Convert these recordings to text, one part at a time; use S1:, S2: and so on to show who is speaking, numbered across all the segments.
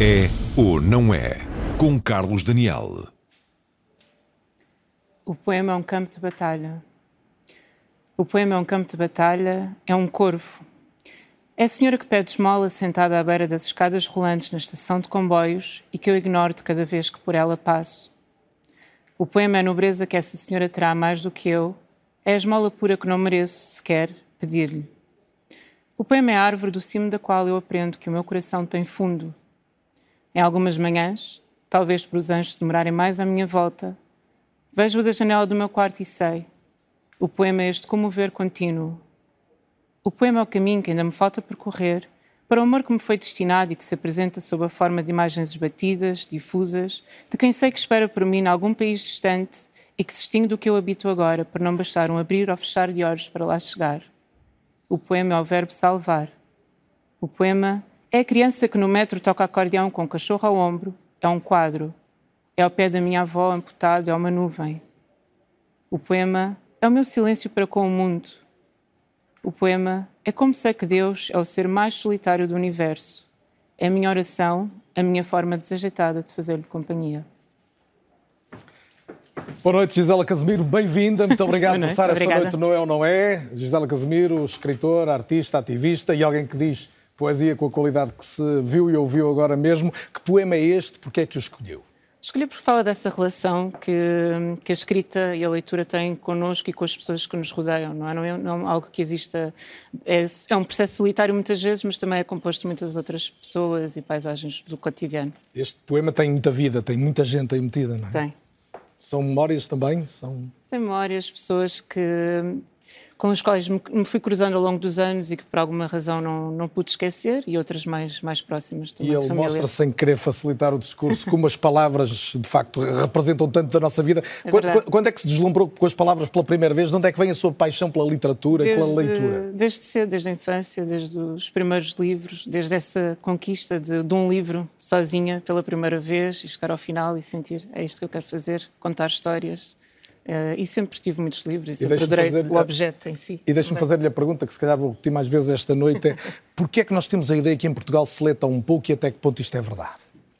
S1: É ou não é? Com Carlos Daniel.
S2: O poema é um campo de batalha. O poema é um campo de batalha, é um corvo. É a senhora que pede esmola sentada à beira das escadas rolantes na estação de comboios e que eu ignoro de cada vez que por ela passo. O poema é a nobreza que essa senhora terá mais do que eu, é a esmola pura que não mereço sequer pedir-lhe. O poema é a árvore do cimo da qual eu aprendo que o meu coração tem fundo. Em algumas manhãs, talvez por os anjos demorarem mais à minha volta, vejo-o da janela do meu quarto e sei. O poema é este comover contínuo. O poema é o caminho que ainda me falta percorrer para o amor que me foi destinado e que se apresenta sob a forma de imagens esbatidas, difusas, de quem sei que espera por mim em algum país distante e que se extingue do que eu habito agora, por não bastar um abrir ou fechar de olhos para lá chegar. O poema é o verbo salvar. O poema é a criança que no metro toca acordeão com o cachorro ao ombro, é um quadro. É ao pé da minha avó amputado, é uma nuvem. O poema é o meu silêncio para com o mundo. O poema é como sei que Deus é o ser mais solitário do universo. É a minha oração, a minha forma desajeitada de fazer-lhe companhia.
S3: Boa noite, Gisela Casemiro, bem-vinda. Muito obrigado por estar esta
S2: Obrigada.
S3: noite no É ou Não É. Gisela Casemiro, escritora, artista, ativista e alguém que diz poesia com a qualidade que se viu e ouviu agora mesmo. Que poema é este? Porquê é que o escolheu?
S2: Escolhi porque fala dessa relação que, que a escrita e a leitura têm connosco e com as pessoas que nos rodeiam, não é? Não é, não é algo que exista. É, é um processo solitário muitas vezes, mas também é composto de muitas outras pessoas e paisagens do cotidiano.
S3: Este poema tem muita vida, tem muita gente aí metida, não é?
S2: Tem.
S3: São memórias também? São...
S2: Tem memórias, pessoas que, com as quais me, me fui cruzando ao longo dos anos e que por alguma razão não, não pude esquecer, e outras mais, mais próximas também
S3: E ele mostra, sem querer facilitar o discurso, como as palavras de facto representam tanto da nossa vida.
S2: É
S3: quando, quando é que se deslumbrou com as palavras pela primeira vez? De onde é que vem a sua paixão pela literatura, pela leitura?
S2: Desde cedo, desde a infância, desde os primeiros livros, desde essa conquista de, de um livro sozinha pela primeira vez e chegar ao final e sentir é isto que eu quero fazer, contar histórias. Eh, e sempre tive muitos livros e sempre adorei o objeto em si.
S3: E deixe-me
S2: também.
S3: fazer-lhe a pergunta que se calhar vou repetir mais vezes esta noite: é porquê é que nós temos a ideia que em Portugal se lê tão pouco e até que ponto isto é verdade?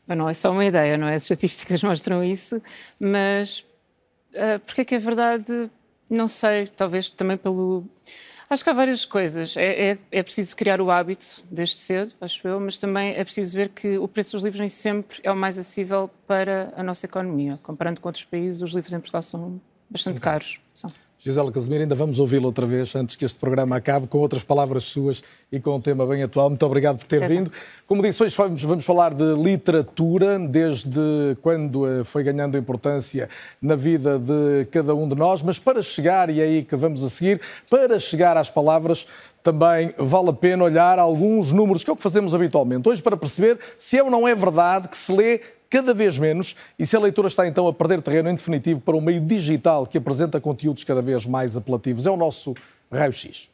S2: Mas não é só uma ideia, não é? As estatísticas mostram isso, mas uh, porque é que é verdade? Não sei, talvez também pelo. Acho que há várias coisas. É, é, é preciso criar o hábito desde cedo, acho eu, mas também é preciso ver que o preço dos livros nem sempre é o mais acessível para a nossa economia. Comparando com outros países, os livros em Portugal são bastante caros. São.
S3: Gisela Casimiro, ainda vamos ouvi-la outra vez antes que este programa acabe, com outras palavras suas e com um tema bem atual. Muito obrigado por ter vindo. Como disse, hoje vamos, vamos falar de literatura, desde quando eh, foi ganhando importância na vida de cada um de nós, mas para chegar, e é aí que vamos a seguir, para chegar às palavras, também vale a pena olhar alguns números, que é o que fazemos habitualmente, hoje para perceber se é ou não é verdade que se lê cada vez menos e se a leitura está então a perder terreno em definitivo para um meio digital que apresenta conteúdos cada vez mais apelativos. É o nosso raio-x.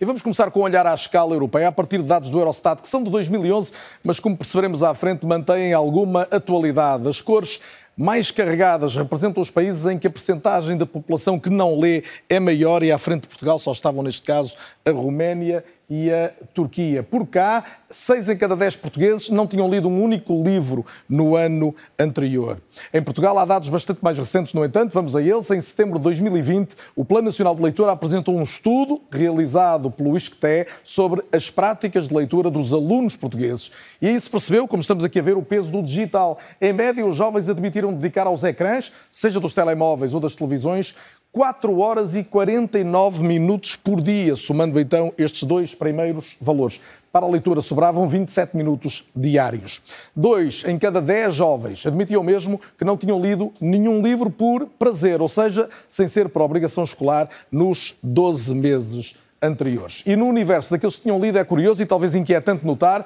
S3: E vamos começar com um olhar à escala europeia, a partir de dados do Eurostat, que são de 2011, mas como perceberemos à frente, mantêm alguma atualidade. As cores mais carregadas representam os países em que a percentagem da população que não lê é maior e à frente de Portugal só estavam, neste caso, a Roménia e a Turquia. Por cá, seis em cada dez portugueses não tinham lido um único livro no ano anterior. Em Portugal há dados bastante mais recentes, no entanto, vamos a eles. Em setembro de 2020, o Plano Nacional de Leitura apresentou um estudo realizado pelo ISCTE sobre as práticas de leitura dos alunos portugueses. E aí se percebeu, como estamos aqui a ver, o peso do digital. Em média, os jovens admitiram dedicar aos ecrãs, seja dos telemóveis ou das televisões, 4 horas e 49 minutos por dia, somando então estes dois primeiros valores. Para a leitura sobravam 27 minutos diários. Dois em cada 10 jovens admitiam mesmo que não tinham lido nenhum livro por prazer, ou seja, sem ser por obrigação escolar, nos 12 meses anteriores. E no universo daqueles que tinham lido é curioso e talvez inquietante notar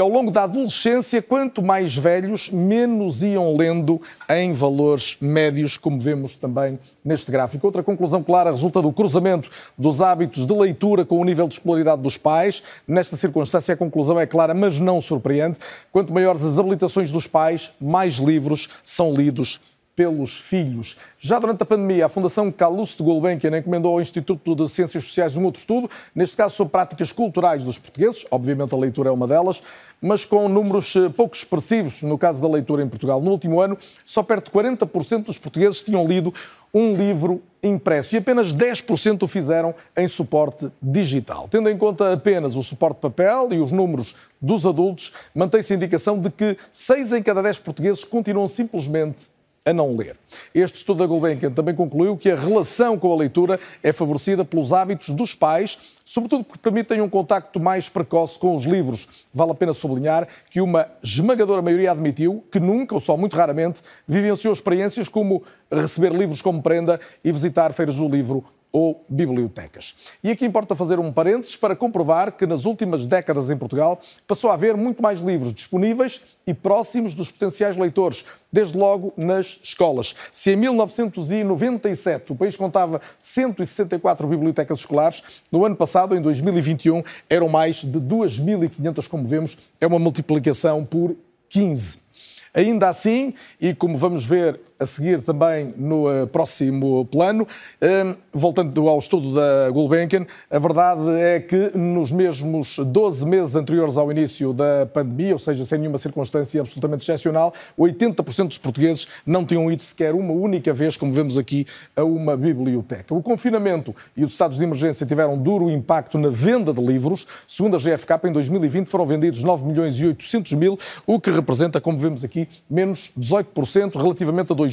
S3: que ao longo da adolescência, quanto mais velhos, menos iam lendo em valores médios, como vemos também neste gráfico. Outra conclusão clara resulta do cruzamento dos hábitos de leitura com o nível de escolaridade dos pais. Nesta circunstância, a conclusão é clara, mas não surpreende. Quanto maiores as habilitações dos pais, mais livros são lidos pelos filhos. Já durante a pandemia, a Fundação Calouste de Gulbenkian encomendou ao Instituto de Ciências Sociais um outro estudo, neste caso sobre práticas culturais dos portugueses, obviamente a leitura é uma delas, mas com números eh, pouco expressivos no caso da leitura em Portugal. No último ano, só perto de 40% dos portugueses tinham lido um livro impresso e apenas 10% o fizeram em suporte digital. Tendo em conta apenas o suporte papel e os números dos adultos, mantém-se a indicação de que 6 em cada 10 portugueses continuam simplesmente a não ler. Este estudo da Gulbenkian também concluiu que a relação com a leitura é favorecida pelos hábitos dos pais, sobretudo porque permitem um contacto mais precoce com os livros. Vale a pena sublinhar que uma esmagadora maioria admitiu que nunca, ou só muito raramente, vivenciou experiências como receber livros como prenda e visitar feiras do livro ou bibliotecas. E aqui importa fazer um parênteses para comprovar que nas últimas décadas em Portugal passou a haver muito mais livros disponíveis e próximos dos potenciais leitores, desde logo nas escolas. Se em 1997 o país contava 164 bibliotecas escolares, no ano passado, em 2021, eram mais de 2.500, como vemos, é uma multiplicação por 15. Ainda assim, e como vamos ver a seguir também no uh, próximo plano, uh, voltando ao estudo da Gulbenkian, a verdade é que nos mesmos 12 meses anteriores ao início da pandemia, ou seja, sem nenhuma circunstância absolutamente excepcional, 80% dos portugueses não tinham ido sequer uma única vez, como vemos aqui, a uma biblioteca. O confinamento e os estados de emergência tiveram duro impacto na venda de livros. Segundo a GFK, em 2020 foram vendidos 9 milhões e 800 mil, o que representa, como vemos aqui, menos 18% relativamente a 2019.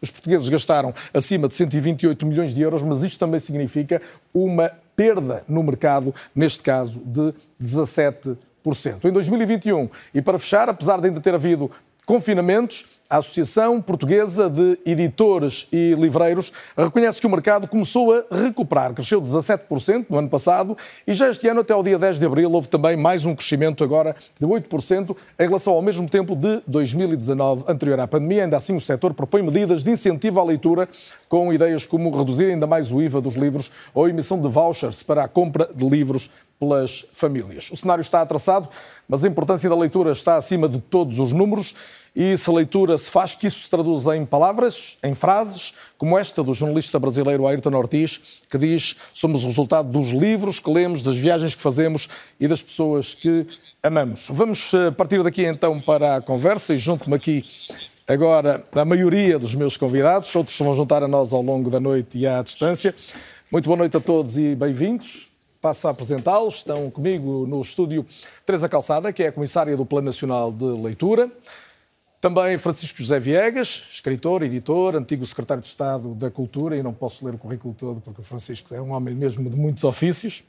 S3: Os portugueses gastaram acima de 128 milhões de euros, mas isto também significa uma perda no mercado, neste caso de 17%. Em 2021, e para fechar, apesar de ainda ter havido confinamentos, a Associação Portuguesa de Editores e Livreiros reconhece que o mercado começou a recuperar. Cresceu 17% no ano passado e já este ano, até o dia 10 de abril, houve também mais um crescimento agora de 8% em relação ao mesmo tempo de 2019, anterior à pandemia. Ainda assim, o setor propõe medidas de incentivo à leitura com ideias como reduzir ainda mais o IVA dos livros ou a emissão de vouchers para a compra de livros pelas famílias. O cenário está traçado, mas a importância da leitura está acima de todos os números e se a leitura se faz, que isso se traduz em palavras, em frases, como esta do jornalista brasileiro Ayrton Ortiz, que diz: somos o resultado dos livros que lemos, das viagens que fazemos e das pessoas que amamos. Vamos eh, partir daqui então para a conversa e junto-me aqui agora a maioria dos meus convidados, outros se vão juntar a nós ao longo da noite e à distância. Muito boa noite a todos e bem-vindos. Passo a apresentá-los. Estão comigo no estúdio Teresa Calçada, que é a comissária do Plano Nacional de Leitura. Também Francisco José Viegas, escritor, editor, antigo secretário de Estado da Cultura, e não posso ler o currículo todo porque o Francisco é um homem mesmo de muitos ofícios.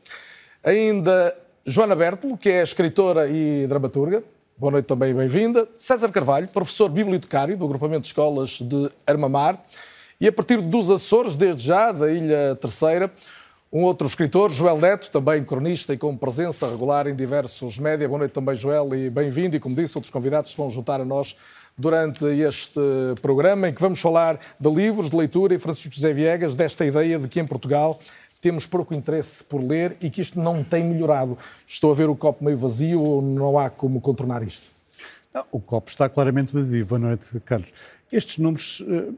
S3: Ainda Joana Bertolo, que é escritora e dramaturga. Boa noite também, bem-vinda. César Carvalho, professor bibliotecário do agrupamento de escolas de Armamar. E a partir dos Açores, desde já, da Ilha Terceira, um outro escritor, Joel Neto, também cronista e com presença regular em diversos média. Boa noite também, Joel, e bem-vindo. E como disse, outros convidados vão juntar a nós durante este programa, em que vamos falar de livros, de leitura, e Francisco José Viegas, desta ideia de que em Portugal temos pouco interesse por ler e que isto não tem melhorado. Estou a ver o copo meio vazio ou não há como contornar isto?
S4: Não, o copo está claramente vazio. Boa noite, Carlos. Estes números, eh,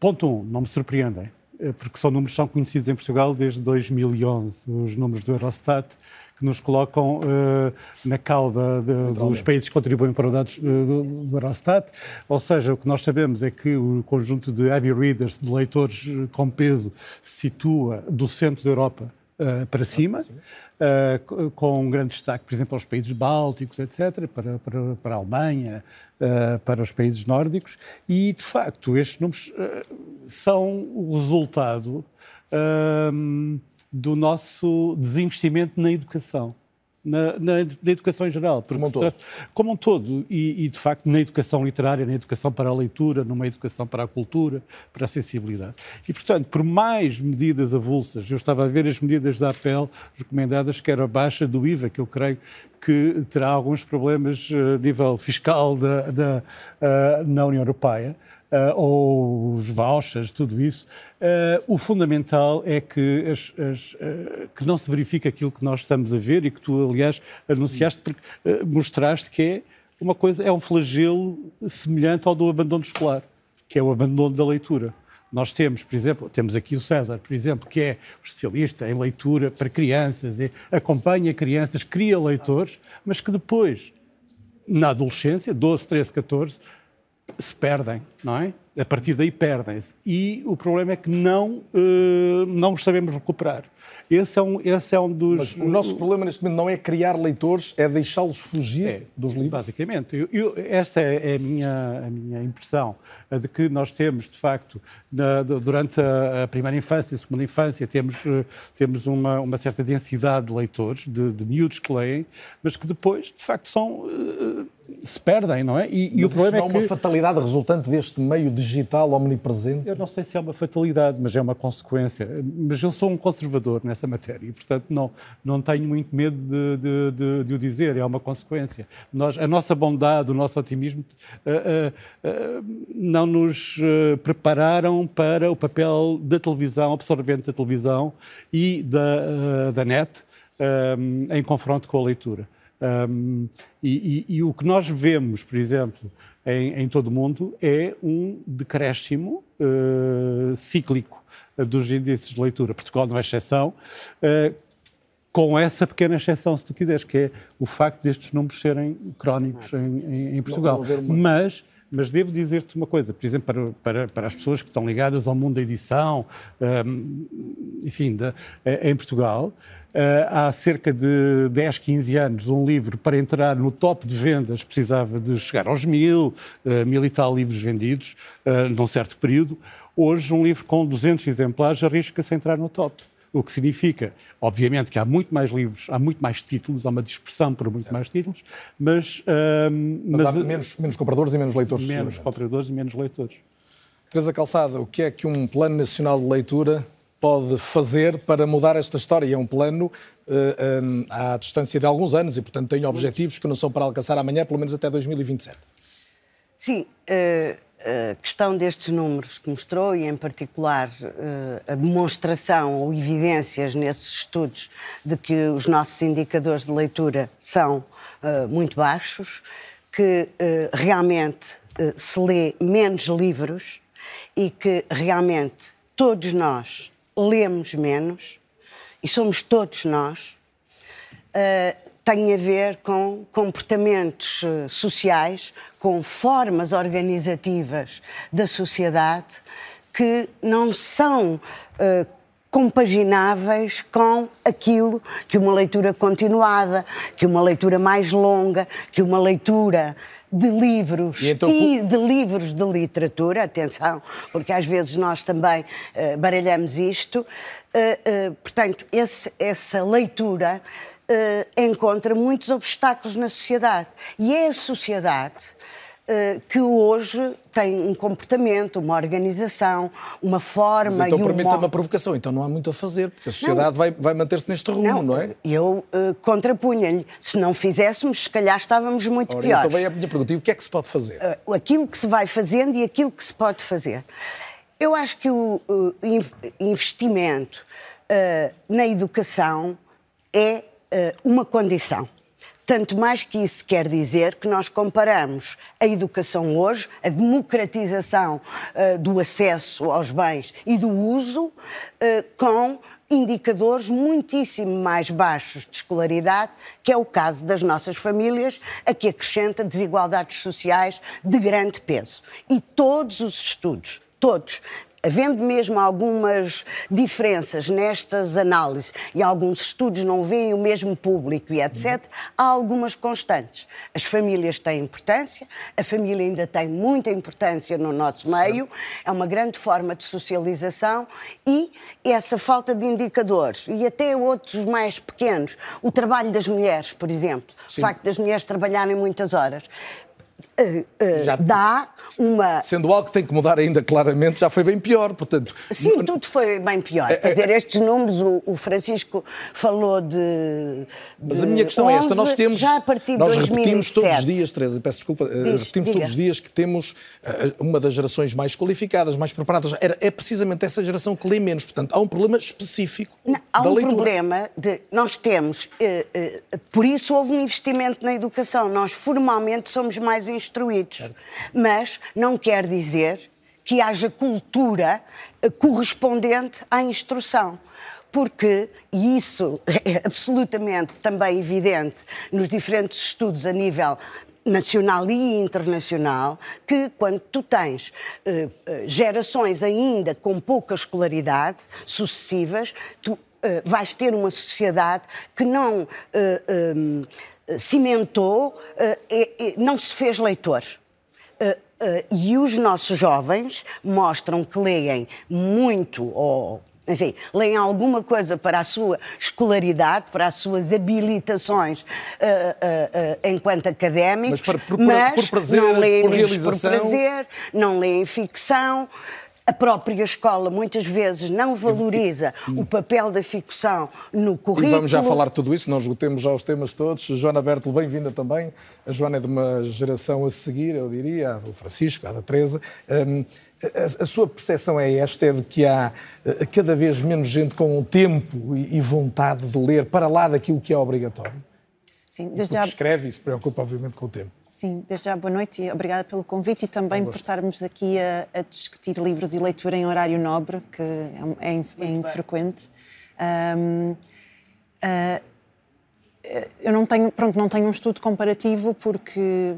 S4: ponto um, não me surpreendem, eh, porque são números que são conhecidos em Portugal desde 2011, os números do Eurostat, que nos colocam uh, na cauda de, dos países que contribuem para os dados uh, do, do Eurostat. Ou seja, o que nós sabemos é que o conjunto de heavy readers, de leitores eh, com peso, se situa do centro da Europa uh, para cima. Uh, com um grande destaque, por exemplo, aos países bálticos, etc., para, para, para a Alemanha, uh, para os países nórdicos, e de facto estes números uh, são o resultado do nosso desinvestimento na educação. Na, na, na, educação em geral.
S3: Como um todo.
S4: Como um todo. E, e, de facto, na educação literária, na educação para a leitura, numa educação para a cultura, para a sensibilidade. E, portanto, por mais medidas avulsas, eu estava a ver as medidas da APEL recomendadas, que era a baixa do IVA, que eu creio que terá alguns problemas eh, a nível fiscal da, da uh, na União Europeia, ou os vouchers, tudo isso. Uh, o fundamental é que, as, as, uh, que, não se verifique aquilo que nós estamos a ver e que tu, aliás, anunciaste, porque mostraste que é uma coisa, é um flagelo semelhante ao do abandono escolar. que é o abandono da leitura. Nós temos, por exemplo, temos aqui o César, por exemplo, que é especialista em leitura para crianças, acompanha crianças, cria leitores, mas que depois, na adolescência, 12, 13, 14, se perdem, não é? A partir daí perdem-se. E o problema é que não, uh, não os sabemos recuperar. Esse é um, esse é um dos. Mas
S3: o nosso problema neste momento não é criar leitores, é deixá-los fugir é, dos livros.
S4: Basicamente. Eu, eu, esta é a minha, a minha impressão, de que nós temos, de facto, na, durante a, a, primeira infância e a segunda infância, temos, uh, temos uma, uma certa densidade de leitores, de, de miúdos que leem, mas que depois, de facto, são. Se perdem, não é?
S3: E, e o problema não é, é que... uma fatalidade resultante deste meio digital omnipresente?
S4: Eu não sei se é uma fatalidade, mas é uma consequência. Mas eu sou um conservador nessa matéria e, portanto, não, não tenho muito medo de, de, de, de o dizer, é uma consequência. Nós, a nossa bondade, o nosso otimismo uh, uh, uh, não nos prepararam para o papel da televisão, absorvente da televisão e da, da net em confronto com a leitura. Um, e, e, e, o que nós vemos, por exemplo, em, em todo o mundo é um decréscimo uh, cíclico dos índices de leitura. Portugal não é exceção, uh, com essa pequena exceção, se tu quiseres, que é o facto destes números serem crónicos em, em Portugal. Mas mas devo dizer-te uma coisa, por exemplo, para, para, para, as pessoas que estão ligadas ao mundo da edição, um, enfim, de, em Portugal, há cerca de 10, 15 anos, um livro para entrar no top de vendas precisava de chegar aos mil, uh, mil e tal livros vendidos uh, num certo período. Hoje, um livro com 200 exemplares arrisca-se a entrar no top. O que significa, obviamente, que há muito mais livros, há muito mais títulos, há uma dispersão por muito certo. mais títulos, mas.
S3: mas, mas há menos, menos compradores e menos leitores.
S4: Menos compradores e menos leitores.
S3: Teresa Calçada, o que é que um Plano Nacional de Leitura pode fazer para mudar esta história. É um plano uh, eh, um, eh, à distância de alguns anos e, portanto, tem objetivos que não são para alcançar amanhã, pelo menos até 2027.
S5: Sim, a questão destes números que mostrou e, em particular, a demonstração ou evidências nesses estudos de que os nossos indicadores de leitura são muito baixos, que realmente se lê menos livros e que realmente todos nós lemos menos, e somos todos nós, uh, tem a ver com comportamentos uh, sociais, com formas organizativas da sociedade que não são uh, compagináveis com aquilo que uma leitura continuada, que uma leitura mais longa, que uma leitura de livros e, então, e, de livros de literatura, atenção, porque às vezes nós também uh, baralhamos isto. Uh, uh, portanto, esse, essa leitura encontra muitos obstáculos na sociedade. E é a sociedade que hoje tem um comportamento, uma organização, uma forma. Mas
S3: então, um permita uma provocação, então não há muito a fazer, porque a sociedade não, vai, vai manter-se neste rumo, não, não é?
S5: Eu uh, contrapunha-lhe. Se não fizéssemos, se calhar estávamos muito Ora, piores.
S3: Então vem a minha pergunta: e o que é que se pode fazer?
S5: Uh, aquilo que se vai fazendo e aquilo que se pode fazer. Eu acho que o uh, investimento na educação é uma condição. Tanto mais que isso quer dizer que nós comparamos a educação hoje, a democratização uh, do acesso aos bens e do uso, uh, com indicadores muitíssimo mais baixos de escolaridade, que é o caso das nossas famílias, a que acrescenta desigualdades sociais de grande peso. E todos os estudos, todos, havendo mesmo algumas diferenças nestas análises e alguns estudos não veem o mesmo público e etc., há algumas constantes. As famílias têm importância, a família ainda tem muita importância no nosso meio, é uma grande forma de socialização e essa falta de indicadores e até outros mais pequenos, o trabalho das mulheres, por exemplo, Sim. o facto das mulheres trabalharem muitas horas, uh, uh, dá uma.
S3: Sendo algo que tem que mudar ainda claramente, já foi bem pior, portanto.
S5: Sim, tudo foi bem pior. É, Quer dizer, é, estes números, o, o, Francisco falou de.
S3: Mas a minha questão 11, é esta: nós temos. Já a partir de nós 2007. repetimos todos os dias, Teresa, peço desculpa, Diz, repetimos diga. todos os dias que temos uma das gerações mais qualificadas, mais preparadas. Era, é precisamente essa geração que lê menos. Portanto, há um problema específico. Não,
S5: há
S3: um
S5: leitura. problema de. Nós temos. por isso houve um investimento na educação. Nós formalmente somos mais instruídos. Mas não quer dizer que haja cultura eh, correspondente à instrução porque, e isso é absolutamente também evidente nos diferentes estudos a nível nacional e internacional, que quando tu tens uh, gerações ainda com pouca escolaridade, sucessivas, tu vais ter uma sociedade que não um, cimentou, e, não se fez leitor. e os nossos jovens mostram que leem muito ou enfim, leem alguma coisa para a sua escolaridade, para as suas habilitações uh, uh, uh, enquanto académicos,
S3: mas, para, por, mas por prazer,
S5: não leem
S3: por realização...
S5: por prazer, não leem ficção. A própria escola muitas vezes não valoriza o papel da ficção no currículo.
S3: E vamos já falar tudo isso, não esgotemos já os temas todos. Joana Bertel, bem-vinda também. A Joana é de uma geração a seguir, eu diria, a do Francisco, a da Teresa. Um, a, a, sua percepção é esta, é de que há eh, cada vez menos gente com tempo e, e vontade de ler para lá daquilo que é obrigatório?
S6: Sim, desde já...
S3: escreve e se preocupa, obviamente, com o tempo.
S6: Sim, desde já boa noite e obrigada pelo convite e também por estarmos aqui a, a, discutir livros e leitura em horário nobre, que é, é, é infrequente. Um, uh, eh, eu não tenho, pronto, não tenho um estudo comparativo porque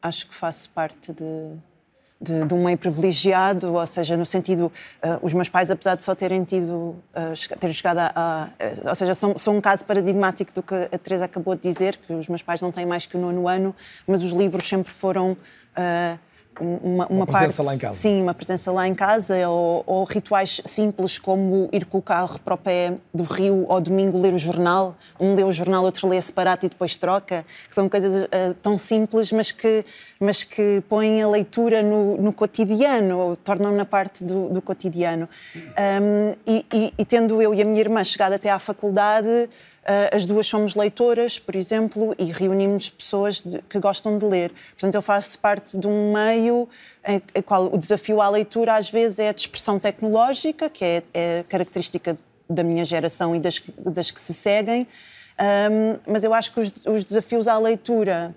S6: acho que faço parte de, de, de, um meio privilegiado, ou seja, no sentido, uh, os meus pais, apesar de só terem tido, uh, terem chegado a, a, uh, ou seja, são, são, um caso paradigmático do que a Teresa acabou de dizer, que os meus pais não têm mais que o nono ano, mas os livros sempre foram
S3: uma, uma, uma presença
S6: parte,
S3: lá em casa.
S6: Sim, uma presença lá em casa, ou, ou, rituais simples como ir com o carro para o pé do rio ao domingo ler o jornal. Um lê o jornal, outro lê separado e depois troca. Que são coisas uh, tão simples, mas que, mas que põem a leitura no, no cotidiano, ou tornam na parte do, do cotidiano. Um, e, e, e tendo eu e a minha irmã chegado até à faculdade, as duas somos leitoras, por exemplo, e reunimos pessoas de, que gostam de ler. Portanto, eu faço parte de um meio em, em qual o desafio à leitura às vezes é a dispersão tecnológica, que é, é característica da minha geração e das, das que se seguem, um, mas eu acho que os, os desafios à leitura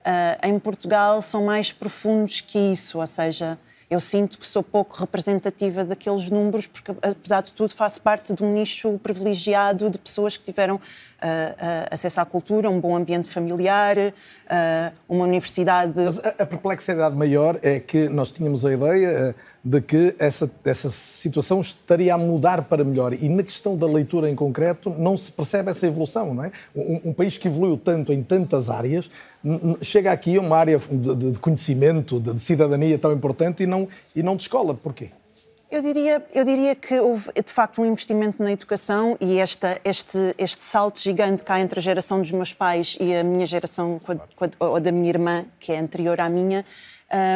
S6: uh, em Portugal são mais profundos que isso, ou seja, eu sinto que sou pouco representativa daqueles números, porque, apesar de tudo, faço parte de um nicho privilegiado de pessoas que tiveram uh, acesso à cultura, um bom ambiente familiar, uma universidade.
S3: Mas a, a perplexidade maior é que nós tínhamos a ideia de que essa, essa situação estaria a mudar para melhor. E na questão da leitura em concreto, não se percebe essa evolução, não é? Um, um país que evoluiu tanto em tantas áreas, chega aqui a uma área de, de conhecimento, de, de, cidadania tão importante e não, e não de escola. Porquê?
S6: Eu diria, eu diria que houve de facto um investimento na educação e esta, este, este salto gigante cá entre a geração dos meus pais e a minha geração, ou da minha irmã, que é anterior à minha,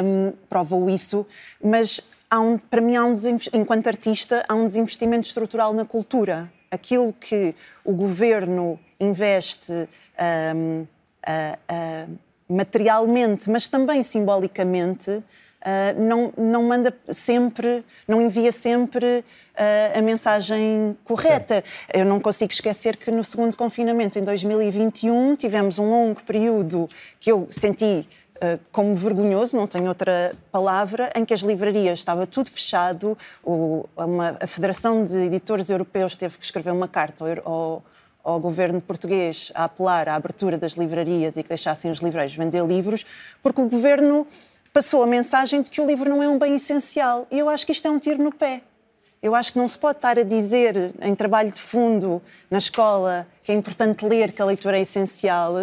S6: um, provou isso. Mas um, para mim, um, enquanto artista, há um desinvestimento estrutural na cultura. Aquilo que o governo investe um, uh, uh, materialmente, mas também simbolicamente, Uh, não, não, manda sempre, não envia sempre uh, a mensagem correta. Eu não consigo esquecer que no segundo confinamento, em 2021, tivemos um longo período que eu senti eh, como vergonhoso, não tenho outra palavra, em que as livrarias estava tudo fechado, o, uma, a Federação de Editores Europeus teve que escrever uma carta ao, ao governo português a apelar à abertura das livrarias e que deixassem os livreiros vender livros, porque o governo passou a mensagem de que o livro não é um bem essencial. E eu acho que isto é um tiro no pé. Eu acho que não se pode estar a dizer em trabalho de fundo na escola que é importante ler, que a leitura é essencial,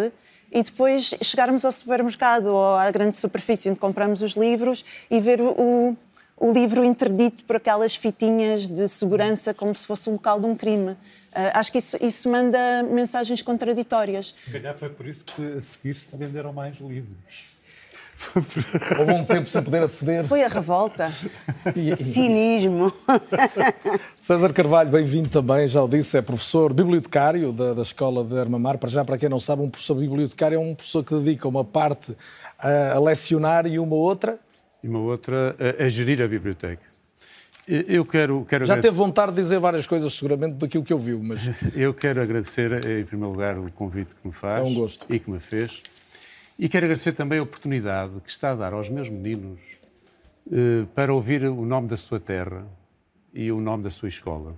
S6: e depois chegarmos ao supermercado ou à grande superfície onde compramos os livros e ver o, o livro interdito por aquelas fitinhas de segurança como se fosse o local de um crime. Uh, acho que isso, isso manda mensagens contraditórias.
S4: Se calhar foi por isso que a seguir se venderam mais livros.
S3: Houve um tempo sem poder aceder.
S6: Foi a revolta.
S5: Cinismo.
S3: César Carvalho, bem-vindo também, já o disse, é professor bibliotecário da, da Escola de Armamar. Para já, para quem não sabe, um professor bibliotecário é um professor que dedica uma parte a, a lecionar e uma outra...
S7: E uma outra a, a gerir a biblioteca. Eu quero, quero
S3: Já teve vontade de dizer várias coisas, seguramente, daquilo que eu vi, mas...
S7: Eu quero agradecer, em primeiro lugar, o convite que me faz.
S3: É um gosto.
S7: E que me fez. E quero agradecer também a oportunidade que está a dar aos meus meninos eh, para ouvir o nome da sua terra e o nome da sua escola.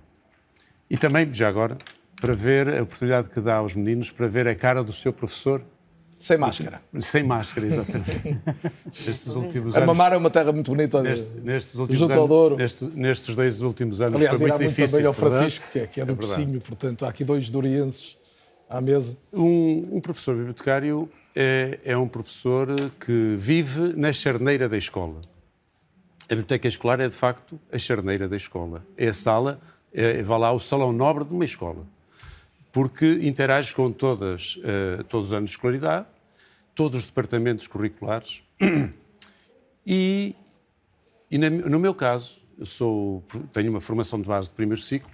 S7: E também, já agora, para ver a oportunidade que dá aos meninos para ver a cara do seu professor
S3: Sem máscara.
S7: sem máscara, exatamente. Nestes últimos
S3: A
S7: anos.
S3: Mamar é uma terra muito bonita.
S7: Neste- nestes últimos
S3: Junto
S7: anos,
S3: ao Douro.
S7: neste- nestes dois últimos anos
S3: Aliás,
S7: foi muito difícil.
S3: também ao? Francisco, que é, que é do
S7: É verdade.
S3: Pocinho, portanto, há aqui dois dorienses à mesa.
S7: Um, um professor bibliotecário é, é um professor que vive na charneira da escola. A biblioteca escolar é, de facto, a charneira da escola. É a sala, é, vá lá, o salão nobre de uma escola. Porque interage com todas, eh, todos os anos de escolaridade, todos os departamentos curriculares e, e na- no meu caso, sou, tenho uma formação de base de primeiro ciclo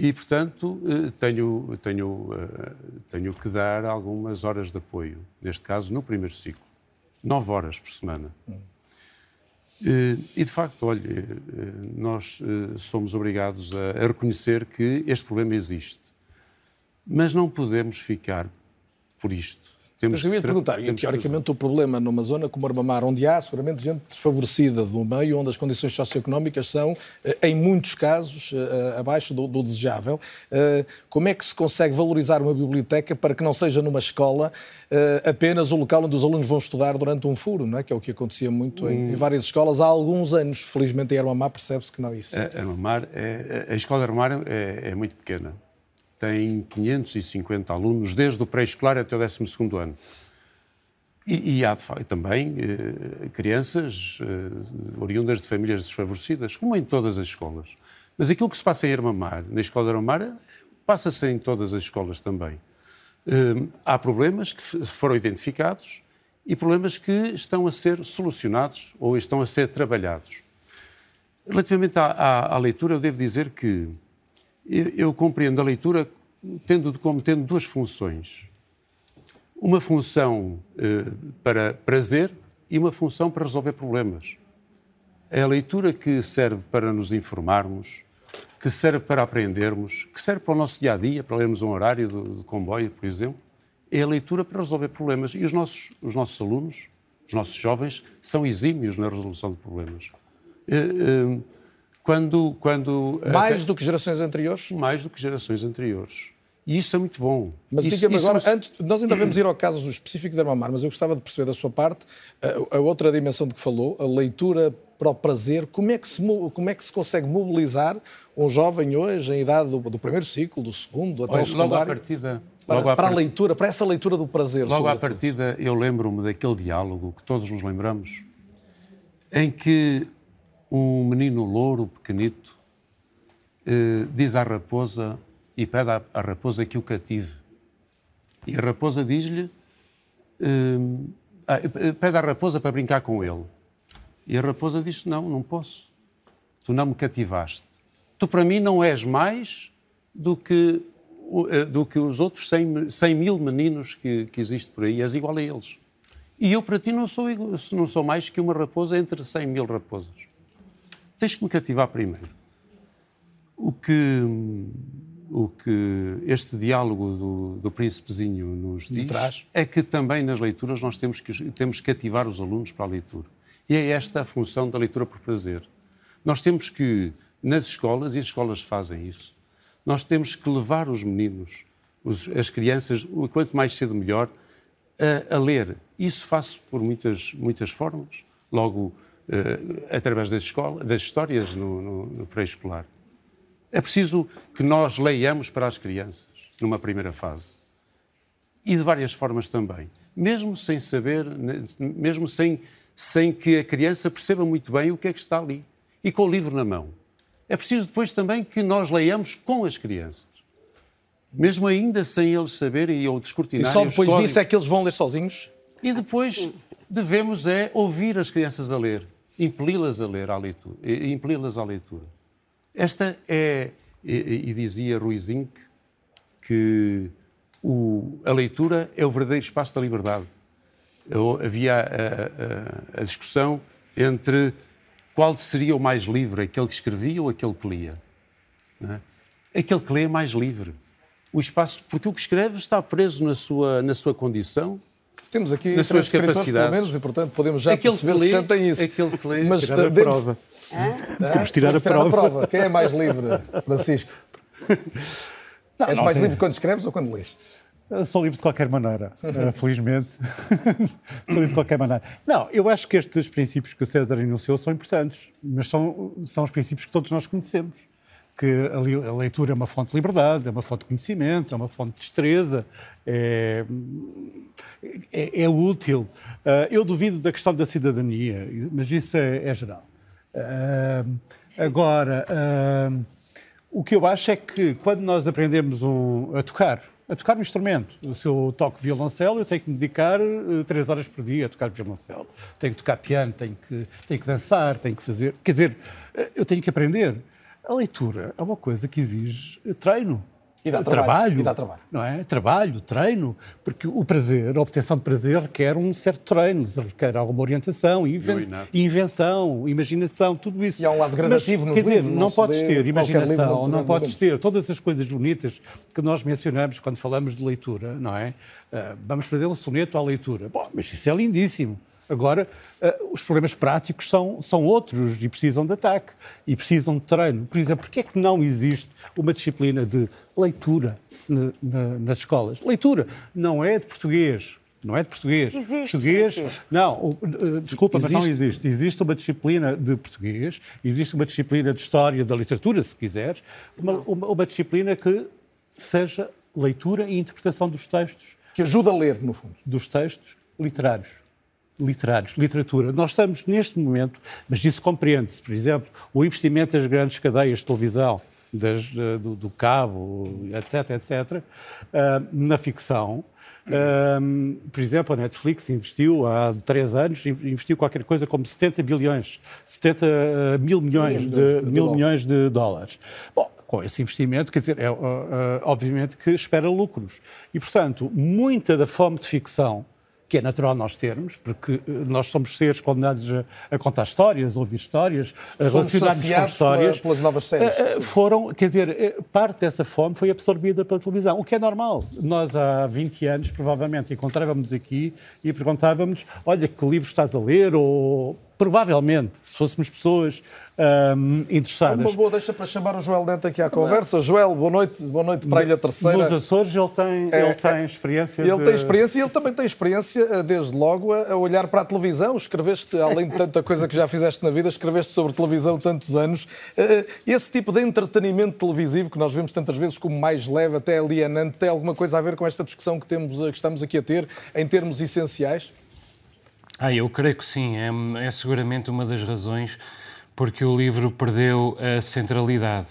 S7: e, portanto, eh, tenho, tenho, eh, tenho que dar algumas horas de apoio, neste caso, no primeiro ciclo. Nove horas por semana. Eh, E, de facto, olha, nós somos obrigados a reconhecer que este problema existe. Mas não podemos ficar por isto. Temos
S3: Mas eu ia perguntar, e
S7: que
S3: teoricamente o problema numa zona como Armamar, onde há seguramente gente desfavorecida do meio, onde as condições socioeconómicas são, eh, em muitos casos, eh, abaixo do, do desejável, eh, como é que se consegue valorizar uma biblioteca para que não seja numa escola eh, apenas o local onde os alunos vão estudar durante um furo, não é? que é o que acontecia muito
S7: Hum.
S3: em, em várias escolas há alguns anos. Felizmente em Armamar percebe-se que não é isso.
S7: A, Armamar é, a escola de Armamar é, é muito pequena. Tem 550 alunos, desde o pré-escolar até o 12º ano. E, e há também eh, crianças eh, oriundas de famílias desfavorecidas, como em todas as escolas. Mas aquilo que se passa em Armamar, na escola de Armamar, passa-se em todas as escolas também. Eh, há problemas que foram identificados e problemas que estão a ser solucionados ou estão a ser trabalhados. Relativamente à, à- à leitura, eu devo dizer que eu, eu compreendo a leitura tendo como tendo duas funções. Uma função eh, para prazer e uma função para resolver problemas. É a leitura que serve para nos informarmos, que serve para aprendermos, que serve para o nosso dia a dia, para lermos um horário do comboio, por exemplo. É a leitura para resolver problemas. E os nossos, os nossos alunos, os nossos jovens, são exímios na resolução de problemas. Eh, eh, Quando, quando
S3: Mais do que gerações anteriores?
S7: mais do que gerações anteriores. E isso é muito bom.
S3: Mas diga-me agora,
S7: é
S3: antes, nós ainda vamos ir ao caso específico de Armamar, mas eu gostava de perceber da sua parte a, a outra dimensão de que falou, a leitura para o prazer. Como é que se, mo- como é que se consegue mobilizar um jovem hoje, em idade do, do primeiro ciclo, do segundo, até
S7: Olha,
S3: o
S7: logo à
S3: secundário,
S7: partida,
S3: para,
S7: logo à
S3: para a
S7: par-
S3: leitura, para essa leitura do prazer?
S7: Logo à
S3: sobretudo?
S7: partida, eu lembro-me daquele diálogo que todos nos lembramos, em que um menino louro, pequenito, eh, diz à raposa e pede à, raposa que o cative. E a raposa diz-lhe, eh, ah, pede à raposa para brincar com ele. E a raposa diz: Não, não posso. Tu não me cativaste. Tu para mim não és mais do que, eh, do que os outros 100, mi- 100 mil meninos que, que existem por aí. És igual a eles. E eu para ti não sou, não sou mais que uma raposa entre 100 mil raposas. Tens que me cativar primeiro. O que, o que este diálogo do, do príncipezinho nos diz
S3: traz.
S7: é que também nas leituras nós temos que, temos que cativar os alunos para a leitura. E é esta a função da leitura por prazer. Nós temos que, nas escolas, e as escolas fazem isso, nós temos que levar os meninos, os- as crianças, quanto mais cedo melhor, a, a ler. Isso faço por muitas, muitas formas. Logo, através das, escola, das histórias no, no- no pré-escolar. É preciso que nós leiamos para as crianças, numa primeira fase. E de várias formas também. Mesmo sem saber, ne- mesmo sem, sem que a criança perceba muito bem o que é que está ali. E com o livro na mão. É preciso depois também que nós leiamos com as crianças. Mesmo ainda sem eles saberem ou
S3: E
S7: descortinarem
S3: só
S7: os
S3: depois disso é que eles vão ler sozinhos?
S7: E depois devemos é ouvir as crianças a ler, impeli-las a ler à leitura, impeli-las à leitura. Esta é, e, e dizia Ruizinho que o- a leitura é o verdadeiro espaço da liberdade. Havia a, a- a discussão entre qual seria o mais livre, aquele que escrevia ou aquele que lia. é? Aquele que lê é mais livre. O espaço, porque o que escreve está preso na sua, na sua condição
S3: Temos aqui
S7: nas
S3: três
S7: suas capacidades.
S3: pelo menos, e portanto podemos já
S7: Aquele
S3: perceber
S7: que lê,
S3: se sentem isso.
S7: aquele que lê,
S3: Mas
S4: Tirar a prova.
S3: Hã?
S4: Temos tirar a
S3: Vamos
S4: prova.
S3: Quem é mais livre, Francisco? És
S4: não
S3: mais
S4: tem-
S3: livre quando escreves ou quando lês?
S4: Eu Sou livre de qualquer maneira, eh, felizmente. Sou livre de qualquer maneira. Não, eu acho que estes princípios que o César enunciou são importantes, mas são, são os princípios que todos nós conhecemos. Que a, li- a leitura é uma fonte de liberdade, é uma fonte de conhecimento, é uma fonte de destreza, é, é, é útil. Ah, eu duvido da questão da cidadania, mas isso é, é geral. Ah, agora, ah, o que eu acho é que quando nós aprendemos um- a tocar, a tocar um instrumento, se eu toco violoncelo, eu tenho que me dedicar eh, três horas por dia a tocar violoncelo. Tenho que tocar piano, tenho que, tenho que dançar, tenho que fazer. Quer dizer, eh, eu tenho que aprender. A leitura é uma coisa que exige treino.
S3: E dá trabalho, e dá trabalho.
S4: Não é? Trabalho, treino, porque o prazer, a obtenção de prazer requer um certo treino, requer alguma orientação, inven-
S7: inato.
S4: invenção, imaginação, tudo isso.
S3: E há um lado gradativo
S4: Mas,
S3: nos
S4: Quer dizer, não, podes ter imaginação, não podes ter todas as coisas bonitas que nós mencionamos quando falamos de leitura, não é? Ah, vamos fazer um soneto à leitura. Bom, mas isso é lindíssimo. Agora, ah, os problemas práticos são, são outros e precisam de ataque e precisam de treino. Por exemplo, porquê é que não existe uma disciplina de leitura na- na- nas escolas? Leitura não é de português. Não é de português.
S5: Existe,
S4: português.
S5: Francisco.
S4: Não, eh, desculpa, mas não
S3: Existe.
S4: existe. Existe uma disciplina de português, existe uma disciplina de história da literatura, se quiseres, uma, uma- uma disciplina que seja leitura e interpretação dos textos,
S3: Que ajuda a ler, no fundo.
S4: dos textos literários. Literários, literatura. Nós estamos neste momento, mas isso compreende-se, por exemplo, o investimento das grandes cadeias de televisão, das, do, do cabo, etc, etc, ah, na ficção. Ah, por exemplo, a Netflix investiu há três anos, investiu qualquer coisa como 70 bilhões, 70 ah, mil milhões
S3: Mil
S4: de, mil
S3: dólares.
S4: milhões de dólares. Bom, com esse investimento, quer dizer, é, ah, ah, obviamente que espera lucros. E, portanto, muita da fome de ficção, que é natural nós termos, porque eh, nós somos seres condenados a, a contar histórias, a ouvir histórias, a relacionar-nos com histórias.
S3: pela- pelas novas séries.
S4: Eh, eh, Foram, quer dizer, parte dessa fome foi absorvida pela televisão, o que é normal. Nós, há 20 anos, provavelmente, encontrávamos aqui e perguntávamos: olha, que livro estás a ler? Ou, provavelmente, se fôssemos pessoas ahm, interessadas.
S3: Uma boa deixa para chamar o Joel Dente aqui à conversa. Joel, boa noite, boa noite para a Ilha Terceira.
S4: Nos Açores ele tem,
S3: É,
S4: ele tem experiência.
S3: Ele
S4: de-
S3: tem experiência e ele também tem experiência, eh, desde logo, a olhar para a televisão. Escreveste, além de tanta coisa que já fizeste na vida, escreveste sobre televisão tantos anos. Eh, Esse tipo de entretenimento televisivo que nós vemos tantas vezes como mais leve, até alienante, tem alguma coisa a ver com esta discussão que, temos, eh, que estamos aqui a ter, em termos essenciais?
S8: Ah, eu creio que sim. É, é seguramente uma das razões porque o livro perdeu a centralidade.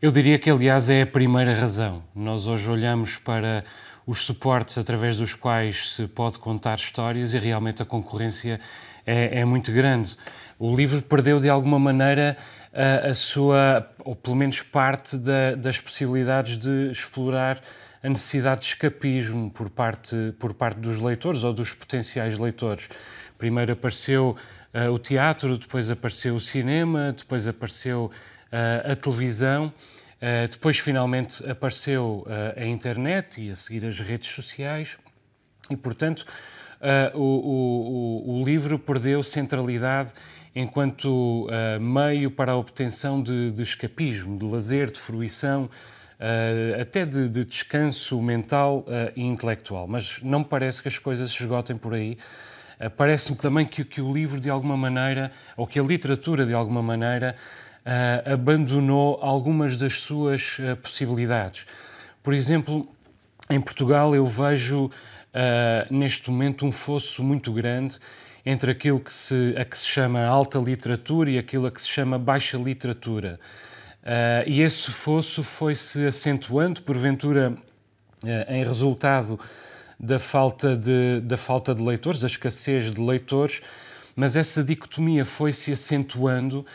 S8: Eu diria que, aliás, é a primeira razão. Nós hoje olhamos para os suportes através dos quais se pode contar histórias e realmente a concorrência é, é muito grande. O livro perdeu, de alguma maneira, a, a sua, ou pelo menos parte da- das possibilidades de explorar a necessidade de escapismo por parte, por parte dos leitores ou dos potenciais leitores. Primeiro apareceu ah, o teatro, depois apareceu o cinema, depois apareceu ah, a televisão, ah, depois finalmente apareceu a internet e a seguir as redes sociais. E, portanto, o, o- o- livro perdeu centralidade enquanto ah, meio para a obtenção de, de escapismo, de lazer, de fruição, ah, até de, de descanso mental ah, e intelectual. Mas não me parece que as coisas se esgotem por aí. Ah, Parece-me também que, que o livro, de alguma maneira, ou que a literatura, de alguma maneira, abandonou algumas das suas possibilidades. Por exemplo, em Portugal eu vejo neste momento um fosso muito grande entre aquilo que se, a que se chama alta literatura e aquilo a que se chama baixa literatura. Ah, e esse fosso foi-se acentuando, porventura, eh, em resultado da falta, de, da falta de leitores, da escassez de leitores, mas essa dicotomia foi-se acentuando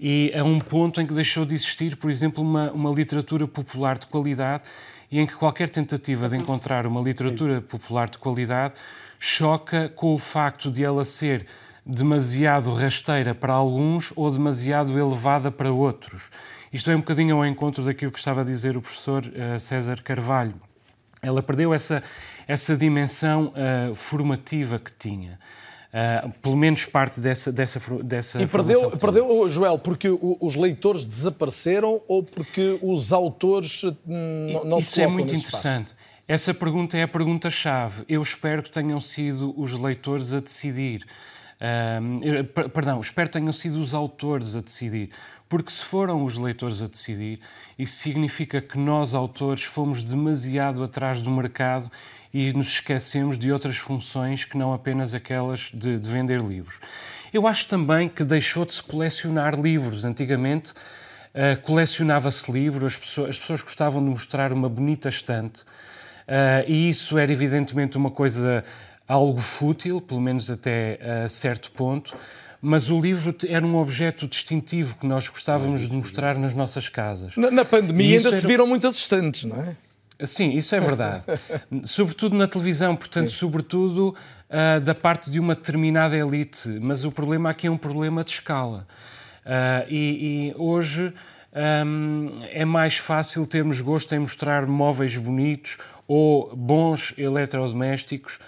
S8: e a um ponto em que deixou de existir, por exemplo, uma, uma literatura popular de qualidade e em que qualquer tentativa de encontrar uma literatura popular de qualidade choca com o facto de ela ser demasiado rasteira para alguns ou demasiado elevada para outros. Isto é um bocadinho ao encontro daquilo que estava a dizer o professor eh, César Carvalho. Ela perdeu essa, essa dimensão uh, formativa que tinha. Uh, pelo menos parte dessa dessa dessa
S3: e perdeu perdeu Joel porque os leitores desapareceram ou porque os autores não
S8: isso
S3: se
S8: é muito interessante espaço? essa pergunta é a pergunta chave eu espero que tenham sido os leitores a decidir uh, perdão espero que tenham sido os autores a decidir porque se foram os leitores a decidir isso significa que nós autores fomos demasiado atrás do mercado e nos esquecemos de outras funções que não apenas aquelas de, de vender livros. Eu acho também que deixou de se colecionar livros. Antigamente uh, colecionava-se livros, as pessoas, as pessoas, gostavam de mostrar uma bonita estante uh, e isso era evidentemente uma coisa algo fútil, pelo menos até uh, certo ponto, mas o livro era um objeto distintivo que nós gostávamos de mostrar nas nossas casas.
S3: Na, na pandemia ainda era... se viram muitas estantes, não é?
S8: Sim, isso é verdade. sobretudo na televisão, portanto, Sim. sobretudo uh, da parte de uma determinada elite. Mas o problema aqui é um problema de escala. Uh, e, e, hoje um, é mais fácil termos gosto em mostrar móveis bonitos ou bons eletrodomésticos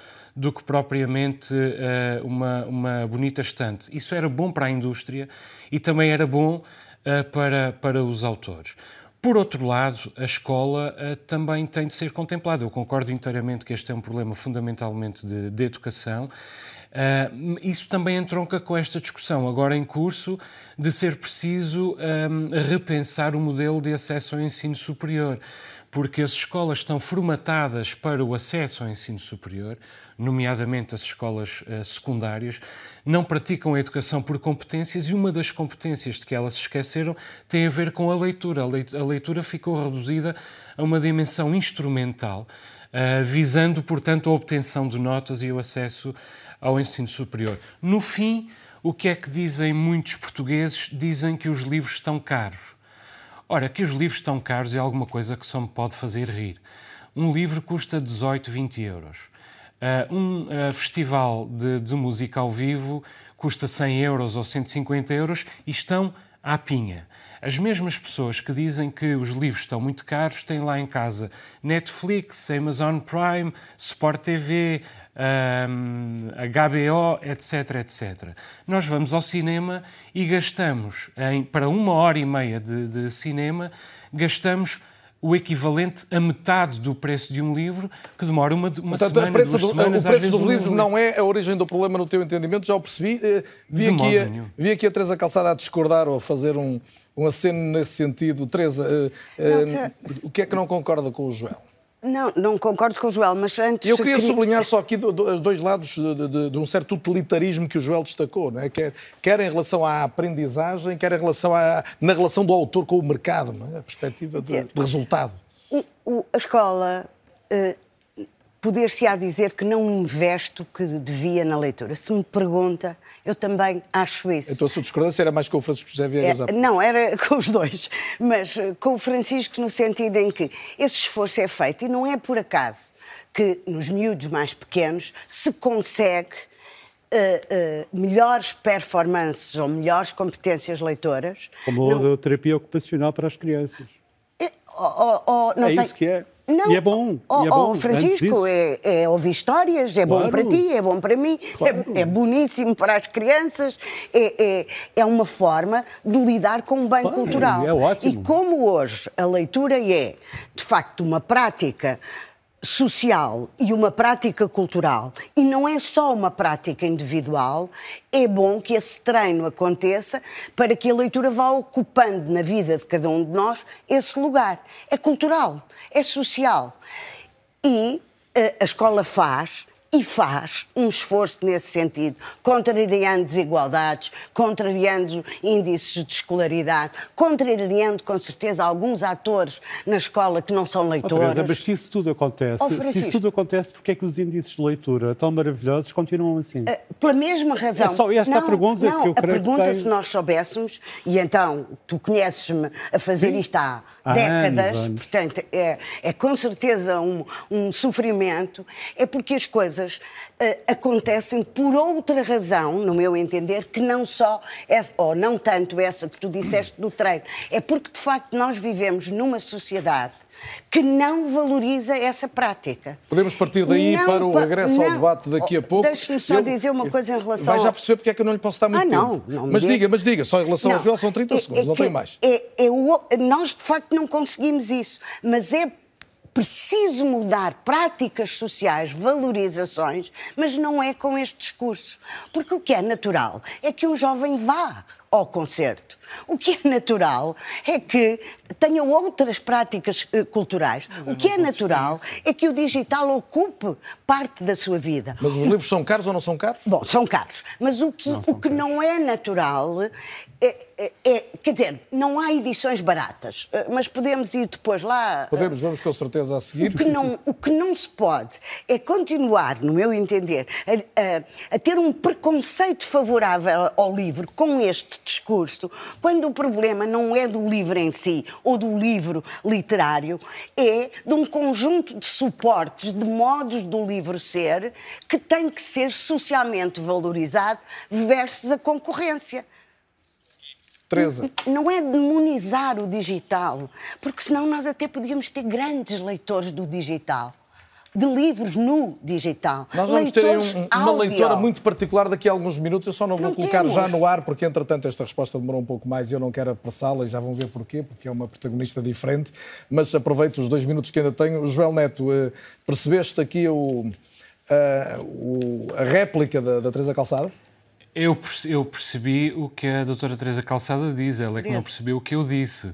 S8: do que propriamente uh, uma, uma bonita estante. Isso era bom para a indústria e também era bom para, para os autores. Por outro lado, a escola uh, também tem de ser contemplada. Eu concordo inteiramente que este é um problema fundamentalmente de, de educação. Uh, isso também entronca com esta discussão, agora em curso, de ser preciso um, repensar o modelo de acesso ao ensino superior porque as escolas estão formatadas para o acesso ao ensino superior, nomeadamente as escolas uh, secundárias, não praticam a educação por competências e uma das competências de que elas se esqueceram tem a ver com a leitura. A leitura ficou reduzida a uma dimensão instrumental, uh, visando, portanto, a obtenção de notas e o acesso ao ensino superior. No fim, o que é que dizem muitos portugueses? Dizem que os livros estão caros. Ora, que os livros estão caros é alguma coisa que só me pode fazer rir. Um livro custa 18, 20 euros. Uh, um uh, festival de, de, música ao vivo custa 100 euros ou 150 euros e estão à pinha. As mesmas pessoas que dizem que os livros estão muito caros têm lá em casa Netflix, Amazon Prime, Sport TV, um, HBO, etc, etc. Nós vamos ao cinema e gastamos, em, para uma hora e meia de, de cinema, gastamos o equivalente a metade do preço de um livro que demora uma, uma Portanto, semana, duas do, semanas,
S3: O preço dos livros não é a origem do problema no teu entendimento, já o percebi. Eh, vi, aqui a, vi aqui a Teresa Calçada a discordar ou a fazer um, um aceno nesse sentido. Teresa, uh, uh, o que é que não concorda com o Joel?
S5: Não, não concordo com o Joel, mas antes.
S3: Eu queria, sublinhar só aqui dois lados de, de, de, um certo utilitarismo que o Joel destacou, não é? quer, quer em relação à aprendizagem, quer em relação à, na relação do autor com o mercado, é? a perspectiva de, de resultado.
S5: O, o, a escola uh, poder-se-á dizer que não investo o que devia na leitura. Se me pergunta, eu também acho isso.
S3: Então a sua discordância era mais com o Francisco José Vieira
S5: é, Não, era com os dois. Mas com o Francisco no sentido em que esse esforço é feito e não é por acaso que nos miúdos mais pequenos se consegue Uh, uh, melhores performances ou melhores competências leitoras.
S4: Como não... a terapia ocupacional para as crianças.
S5: É, oh, oh,
S4: é
S5: tem...
S4: isso que é. Não. E é bom.
S5: Oh,
S4: e é bom
S5: oh, Francisco, é, é, ouvir histórias, é claro. bom para ti, é bom para mim, claro. é, é, boníssimo para as crianças, é, é, é, uma forma de lidar com o bem claro, cultural.
S4: É ótimo.
S5: E como hoje a leitura é, de facto, uma prática social e uma prática cultural, e não é só uma prática individual, é bom que esse treino aconteça para que a leitura vá ocupando na vida de cada um de nós esse lugar. É cultural, é social. E eh, a escola faz e faz um esforço nesse sentido, contrariando desigualdades, contrariando índices de escolaridade, contrariando com certeza alguns atores na escola que não são leitores.
S4: Teresa, mas se isso tudo acontece, oh, se isso tudo acontece, porquê é que os índices de leitura tão maravilhosos continuam assim? Uh,
S5: pela mesma razão. É
S4: só esta
S5: não,
S4: pergunta
S5: não,
S4: que eu creio
S5: A pergunta,
S4: que tem...
S5: se nós soubéssemos, e então tu conheces-me a fazer Sim. isto há, há décadas, anos, portanto é, é com certeza um, um sofrimento, é porque as coisas coisas uh, acontecem por outra razão, no meu entender, que não só, essa, ou não tanto essa que tu disseste do treino. É porque, de facto, nós vivemos numa sociedade que não valoriza essa prática.
S3: Podemos partir daí
S5: Não
S3: para o regresso ao
S5: não.
S3: debate daqui a
S5: Oh,
S3: pouco.
S5: deixe-me só dizer uma coisa em relação
S3: Vai já
S5: ao-
S3: perceber porque é que eu não lhe posso dar muito
S5: Ah, não,
S3: tempo.
S5: não
S3: mas diga, mas diga, só em relação ao
S5: Não,
S3: Joel são 30
S5: é-
S3: segundos,
S5: é
S3: não tem mais.
S5: é- é o- nós, de facto, não conseguimos isso, mas é preciso mudar práticas sociais, valorizações, mas não é com este discurso. Porque o que é natural é que um jovem vá ao concerto. O que é natural é que tenha outras práticas eh, culturais. O que é natural é que o digital ocupe parte da sua vida.
S3: Mas os livros são caros ou não são caros?
S5: Bom, são caros. Mas o que não, o que não é natural é, é- é- Quer dizer, não há edições baratas, eh, mas podemos ir depois lá. eh,
S3: Podemos, vamos com certeza a seguir.
S5: O que, não, o que não se pode é continuar, no meu entender, a, a- a ter um preconceito favorável ao livro com este discurso, quando o problema não é do livro em si ou do livro literário, é de um conjunto de suportes, de modos do livro ser, que tem que ser socialmente valorizado versus a concorrência.
S3: Teresa,
S5: Não é demonizar o digital, porque senão nós até podíamos ter grandes leitores do digital, de livros no digital.
S3: nós vamos ter
S5: leitores
S3: um- uma
S5: áudio.
S3: leitora muito particular daqui a alguns minutos. Eu só não vou
S5: Não
S3: colocar
S5: temos.
S3: já no ar, porque entretanto esta resposta demorou um pouco mais e eu não quero apressá-la e já vão ver porquê, porque é uma protagonista diferente. Mas aproveito os dois minutos que ainda tenho. Joel Neto, eh, percebeste aqui o, eh, o- a réplica da, da Teresa Calçada?
S8: Eu percebi o que a doutora Teresa Calçada diz, ela é que não percebeu o que eu disse.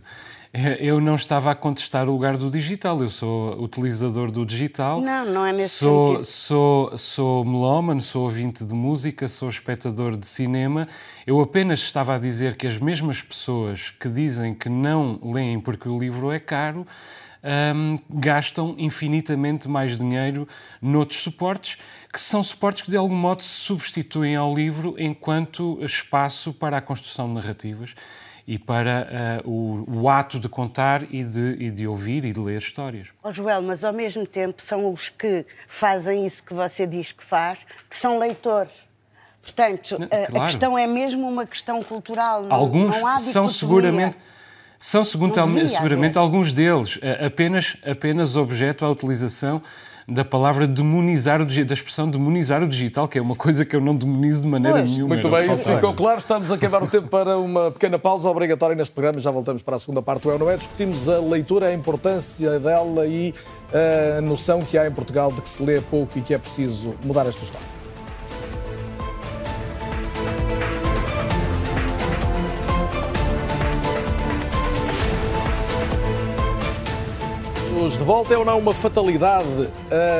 S8: Eh, Eu não estava a contestar o lugar do digital, eu sou utilizador do digital.
S5: Não, não é nesse
S8: sou,
S5: sentido.
S8: Sou, sou melómano, sou ouvinte de música, sou espectador de cinema. Eu apenas estava a dizer que as mesmas pessoas que dizem que não leem porque o livro é caro, hum, gastam infinitamente mais dinheiro noutros suportes, que são suportes que de algum modo se substituem ao livro enquanto espaço para a construção de narrativas e para ah, o, o ato de contar e de, e de ouvir e de ler histórias.
S5: Ó Joel, mas ao mesmo tempo são os que fazem isso que você diz que faz, que são leitores. Portanto, a- a,
S8: claro.
S5: questão é mesmo uma questão cultural. Não,
S8: Alguns
S5: não há
S8: são seguramente são segundo,
S5: Não
S8: seguramente
S5: haver.
S8: alguns deles eh, apenas apenas objeto à utilização da palavra demonizar o digi- da expressão demonizar o digital, que é uma coisa que eu não demonizo de maneira
S5: Pois.
S8: nenhuma.
S3: Muito bem, isso ficou claro. Estamos a acabar o tempo para uma pequena pausa obrigatória neste programa. Já voltamos para a segunda parte do É ou Não É. Discutimos a leitura, a importância dela e a noção que há em Portugal de que se lê pouco e que é preciso mudar esta história. Os de volta é ou não uma fatalidade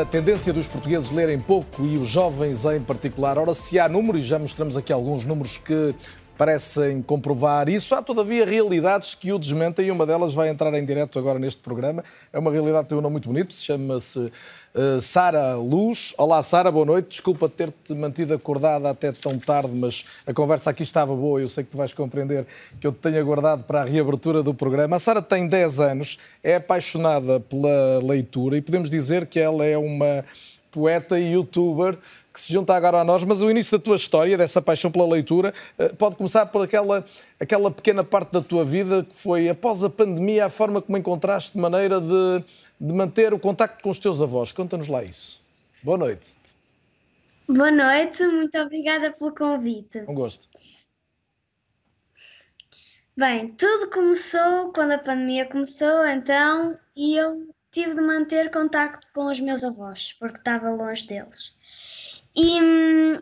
S3: a tendência dos portugueses lerem pouco e os jovens em particular? Ora, se há números, já mostramos aqui alguns números que parecem comprovar isso, há todavia realidades que o desmentem e uma delas vai entrar em direto agora neste programa. É uma realidade que tem um nome muito bonito, se chama-se eh, Sara Luz. Olá, Sara, boa noite. Desculpa ter-te mantido acordada até tão tarde, mas a conversa aqui estava boa. Eu sei que tu vais compreender que eu te tenho aguardado para a reabertura do programa. A Sara tem 10 anos, é apaixonada pela leitura e podemos dizer que ela é uma poeta e youtuber que se junta agora a nós, mas o início da tua história, dessa paixão pela leitura, eh, pode começar por aquela, aquela pequena parte da tua vida que foi, após a pandemia, a forma como encontraste maneira de, de manter o contacto com os teus avós. Conta-nos lá isso. Boa noite.
S9: Boa noite, muito obrigada pelo convite.
S3: Um gosto.
S9: Bem, tudo começou quando a pandemia começou, então, e eu tive de manter contacto com os meus avós, porque estava longe deles. E, hum,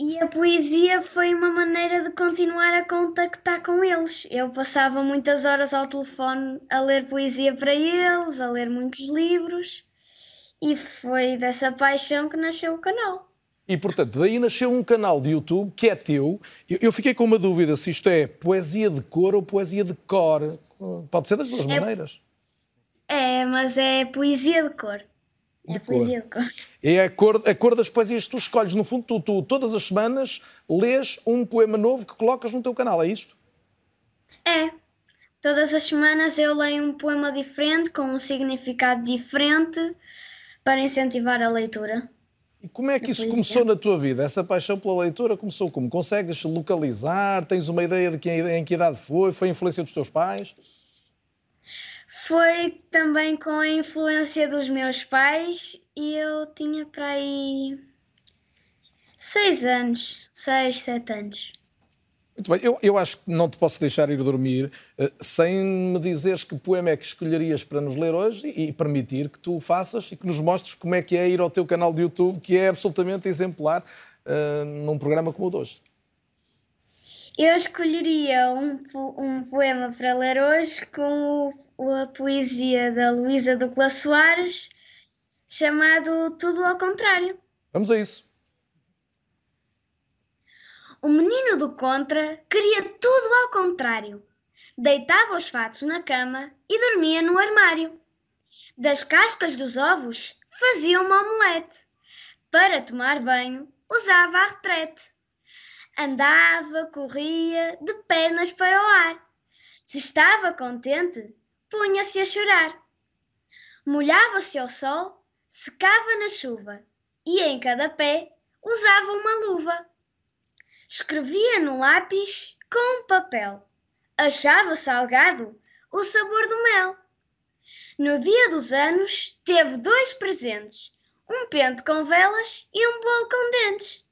S9: e a poesia foi uma maneira de continuar a contactar com eles. Eu passava muitas horas ao telefone a ler poesia para eles, a ler muitos livros, e foi dessa paixão que nasceu o canal.
S3: E, portanto, daí nasceu um canal de YouTube que é teu. Eu, eu fiquei com uma dúvida se isto é poesia de cor ou poesia de cor. Pode ser das duas
S9: É-
S3: maneiras.
S9: É, mas é poesia de cor. É
S3: cor.
S9: poesia de cor.
S3: É a cor, a cor das poesias que tu escolhes. No fundo, tu, tu todas as semanas lês um poema novo que colocas no teu canal, é isto?
S9: É. Todas as semanas eu leio um poema diferente, com um significado diferente, para incentivar a leitura.
S3: E como é que isso começou na tua vida? Essa paixão pela leitura começou como? Consegues localizar? Tens uma ideia de que, em que idade foi? Foi a influência dos teus pais?
S9: Foi também com a influência dos meus pais e eu tinha para aí seis anos, seis, sete anos.
S3: Muito bem, eu, eu acho que não te posso deixar ir dormir uh, sem me dizeres que poema é que escolherias para nos ler hoje e, e permitir que tu o faças e que nos mostres como é que é ir ao teu canal de YouTube, que é absolutamente exemplar uh, num programa como o de hoje.
S9: Eu escolheria um, um poema para ler hoje com o, a poesia da Luísa Ducla Soares, chamado Tudo ao Contrário.
S3: Vamos a isso.
S9: O menino do contra queria tudo ao contrário. Deitava os fatos na cama e dormia no armário. Das cascas dos ovos fazia uma omelete. Para tomar banho usava a retrete. Andava, corria, de pernas para o ar. Se estava contente, punha-se a chorar. Molhava-se ao sol, secava na chuva e em cada pé usava uma luva. Escrevia no lápis com um papel. Achava salgado o sabor do mel. No dia dos anos, teve dois presentes: um pente com velas e um bolo com dentes.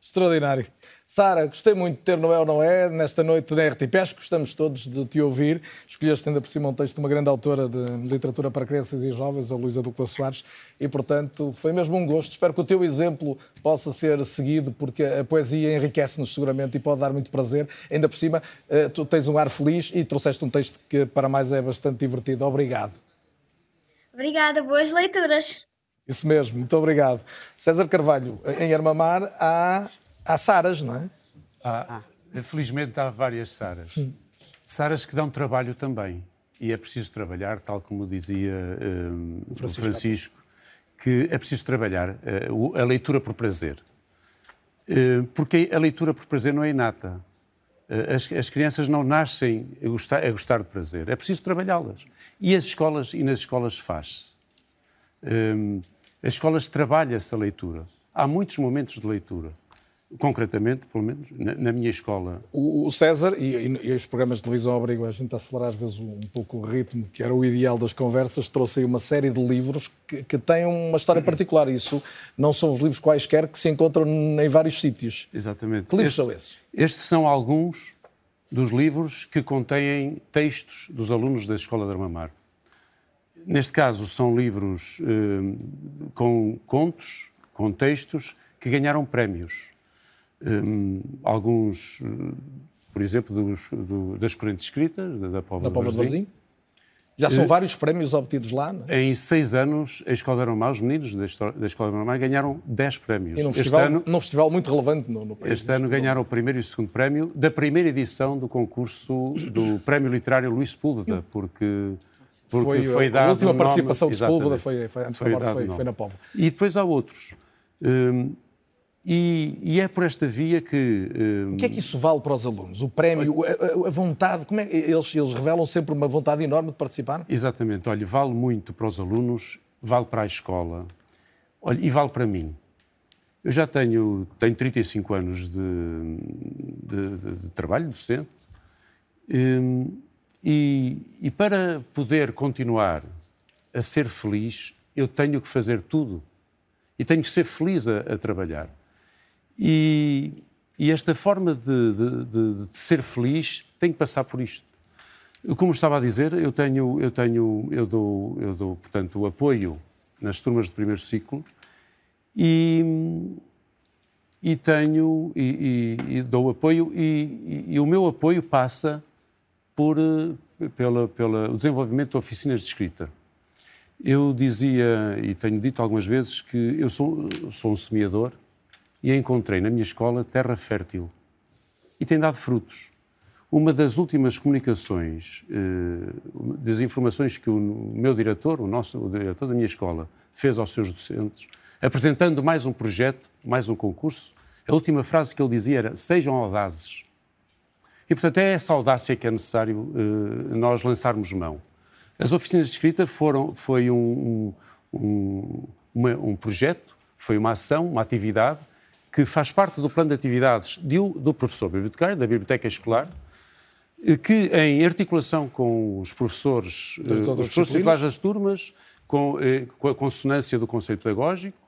S3: Extraordinário. Sara, gostei muito de ter no É ou Não É, nesta noite da RTP. Acho que gostamos todos de te ouvir. Escolheste ainda por cima um texto de uma grande autora de literatura para crianças e jovens, a Luísa Ducla Soares, e portanto foi mesmo um gosto. Espero que o teu exemplo possa ser seguido, porque a poesia enriquece-nos seguramente e pode dar muito prazer. Ainda por cima, eh, tu tens um ar feliz e trouxeste um texto que para mais é bastante divertido. Obrigado.
S9: Obrigada, boas leituras.
S3: Isso mesmo, muito obrigado. César Carvalho, em Armamar há há Saras, não é?
S7: Ah, felizmente há várias Saras. Saras que dão trabalho também. E é preciso trabalhar, tal como dizia um, o Francisco, Francisco, que é preciso trabalhar uh, a leitura por prazer. Uh, porque a leitura por prazer não é inata. Uh, as, as, crianças não nascem a gostar, a gostar de prazer. É preciso trabalhá-las. E as escolas e nas escolas faz-se. Um, as escolas trabalha-se a leitura. Há muitos momentos de leitura concretamente, pelo menos, na, na minha escola.
S3: O, o César, e, e, os programas de televisão obrigam a gente a acelerar às vezes um, pouco o ritmo, que era o ideal das conversas, trouxe aí uma série de livros que, que têm uma história particular. Isso não são os livros quaisquer que se encontram em vários sítios.
S7: Exatamente.
S3: Que livros são esses?
S7: Estes são alguns dos livros que contêm textos dos alunos da Escola de Armamar. Neste caso, são livros eh, com contos, com textos que ganharam prémios um, alguns, por exemplo, dos, do, das correntes escritas, da Póvoa
S3: da Póvoa de Varzim. Já são uh, vários prémios obtidos lá, não
S7: é? Em seis anos, a Escola de Armamar, os meninos da, da Escola de Armamar ganharam dez prémios.
S3: E num festival, ano, num festival muito relevante no, no país.
S7: Este ano ganharam o primeiro e o segundo prémio da primeira edição do concurso do Prémio Literário Luís Sepúlveda, porque... Porque
S3: foi,
S7: foi dado
S3: a última participação nome, de Sepúlveda foi, foi, foi, foi, foi na Póvoa.
S7: E depois há outros. Um, e, e, é por esta via que.
S3: Um... O que é que isso vale para os alunos? O prémio, a, a vontade, como é eles, eles revelam sempre uma vontade enorme de participar?
S7: Exatamente. Olha, vale muito para os alunos, vale para a escola, olha, e vale para mim. Eu já tenho, tenho 35 anos de, de, de, de trabalho docente um, e, e para poder continuar a ser feliz, eu tenho que fazer tudo e tenho que ser feliz a, a trabalhar. E, e esta forma de, de, de, de, ser feliz tem que passar por isto. Como estava a dizer, eu tenho, eu tenho, eu dou, eu dou, portanto, apoio nas turmas de primeiro ciclo e, e tenho e, e, e dou apoio e, o meu apoio passa por pela, pela o desenvolvimento de oficinas de escrita. Eu dizia e tenho dito algumas vezes que eu sou, sou um semeador e encontrei na minha escola terra fértil. E tem dado frutos. Uma das últimas comunicações, eh, das informações que o meu diretor, o nosso o diretor da minha escola, fez aos seus docentes, apresentando mais um projeto, mais um concurso, a última frase que ele dizia era: sejam audazes. E, portanto, é essa audácia que é necessário eh, nós lançarmos mão. As oficinas de escrita foram, foi um, um, uma, um projeto, foi uma ação, uma atividade que faz parte do plano de atividades do professor bibliotecário, da biblioteca escolar, que em articulação com os professores,
S3: Das
S7: os professores titulares das turmas, com, eh, com a consonância do Conselho Pedagógico,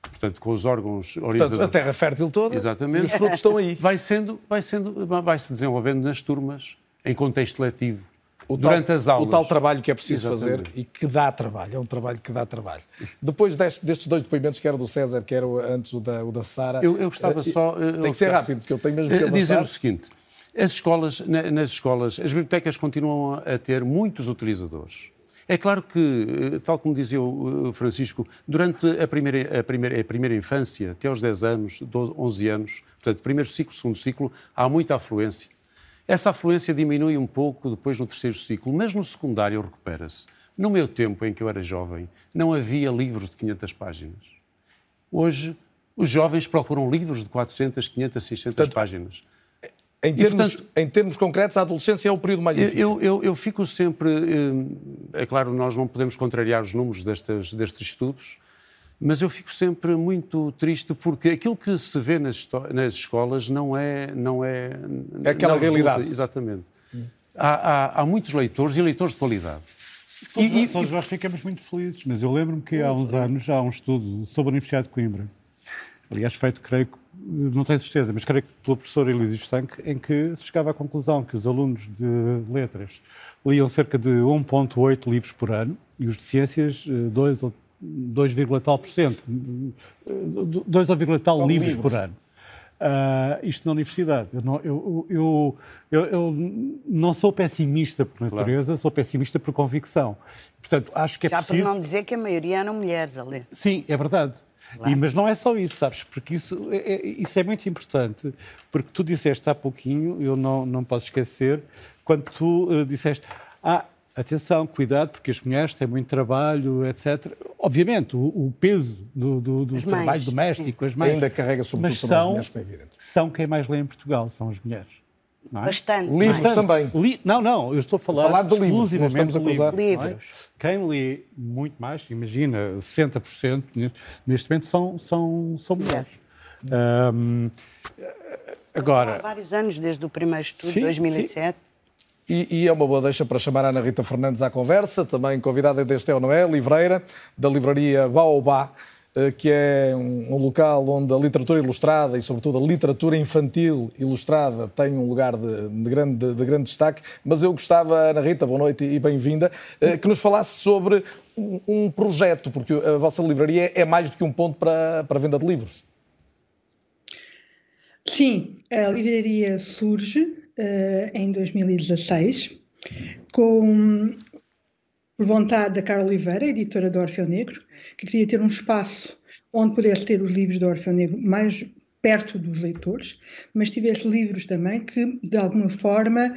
S7: portanto, com os órgãos
S3: Portanto,
S7: orientadores.
S3: a terra fértil toda
S7: Exatamente.
S3: e os frutos estão aí.
S7: Vai sendo, vai sendo, vai se desenvolvendo nas turmas, em contexto letivo,
S3: O
S7: durante
S3: tal,
S7: as aulas.
S3: O tal trabalho que é preciso
S7: Exatamente.
S3: fazer e que dá trabalho, é um trabalho que dá trabalho. Depois deste- destes dois depoimentos, que era do César, que era o- antes o da, o da Sara.
S7: Eu, eu gostava
S3: eh,
S7: só. eh,
S3: Tem que ser rápido, porque eu tenho mesmo
S7: eh,
S3: que
S7: dizer
S3: avançar.
S7: o seguinte: as escolas, na- nas escolas, as bibliotecas continuam a ter muitos utilizadores. É claro que, eh, tal como dizia o eh, Francisco, durante a primeira, a primeira, a primeira infância, até aos 10 anos, 12, 11 anos, portanto, primeiro ciclo, segundo ciclo, há muita afluência. Essa afluência diminui um pouco depois no terceiro ciclo, mas no secundário recupera-se. No meu tempo, em que eu era jovem, não havia livros de 500 páginas. Hoje, os jovens procuram livros de 400, 500, 600 páginas.
S3: Em termos,
S7: portanto-
S3: em termos concretos, a adolescência é o período mais
S7: Eu,
S3: difícil.
S7: eu, eu- eu fico sempre. eh, É claro, nós não podemos contrariar os números destas, destes estudos, mas eu fico sempre muito triste porque aquilo que se vê nas, nas escolas não é. Não é,
S3: É aquela
S7: não resulta-
S3: realidade.
S7: exatamente. Há, há- há muitos leitores e leitores de qualidade.
S4: Todos,
S7: E- e-
S4: todos nós ficamos muito felizes, mas eu lembro-me que há uns anos há um estudo sobre a Universidade de Coimbra, aliás, feito, creio que, não tenho certeza, mas creio que pelo professor Elísio Stanque, em que se chegava à conclusão que os alunos de letras liam cerca de 1,8 livros por ano e os de ciências, eh, 2 ou 2, tal por cento, 2 ou tal livros, por ano. Ah, isto na universidade. Eu não, eu, eu, eu, eu não sou pessimista por natureza, sou pessimista por convicção. Portanto, acho que é
S5: Já por
S4: preciso.
S5: não dizer que a maioria eram mulheres a ler.
S4: Sim, é verdade. E, mas não é só isso, sabes? Porque isso é, é- isso é muito importante. Porque tu disseste há pouquinho, eu não, não posso esquecer, quando tu eh, disseste, ah, atenção, cuidado, porque as mulheres têm muito trabalho, etc. Obviamente, o, o peso do, do, do
S5: As
S4: trabalho
S5: mães,
S4: doméstico, as mães.
S3: Ainda carrega sobretudo
S4: mas
S3: sobre as
S4: são,
S3: mulheres, como é evidente.
S4: são quem mais lê em Portugal, são as mulheres. não é?
S5: Bastante.
S3: Livros
S5: mais.
S3: também.
S4: Li- Não, não, eu estou a falar,
S3: falar de livros,
S4: exclusivamente
S3: estamos a
S4: livros. é?
S5: Livros.
S4: Quem lê muito mais, imagina, 60% ne- neste momento são, são, são mulheres.
S5: Há
S4: agora,
S5: vários anos, desde o primeiro estudo,
S4: Sim,
S5: 2007.
S3: E, e é uma boa deixa para chamar a Ana Rita Fernandes à conversa, também convidada deste é ou não é, livreira, da livraria Baobá, eh, que é um, local onde a literatura ilustrada e, sobretudo, a literatura infantil ilustrada tem um lugar de, de grande, de, de grande destaque. Mas eu gostava, Ana Rita, boa noite e bem-vinda, eh, que nos falasse sobre um, um projeto, porque a vossa livraria é mais do que um ponto para, para a venda de livros.
S10: Sim, a livraria surge eh, em 2016 com por vontade da Carla Oliveira, editora do Orfeu Negro, que queria ter um espaço onde pudesse ter os livros do Orfeu Negro mais perto dos leitores, mas tivesse livros também que, de alguma forma,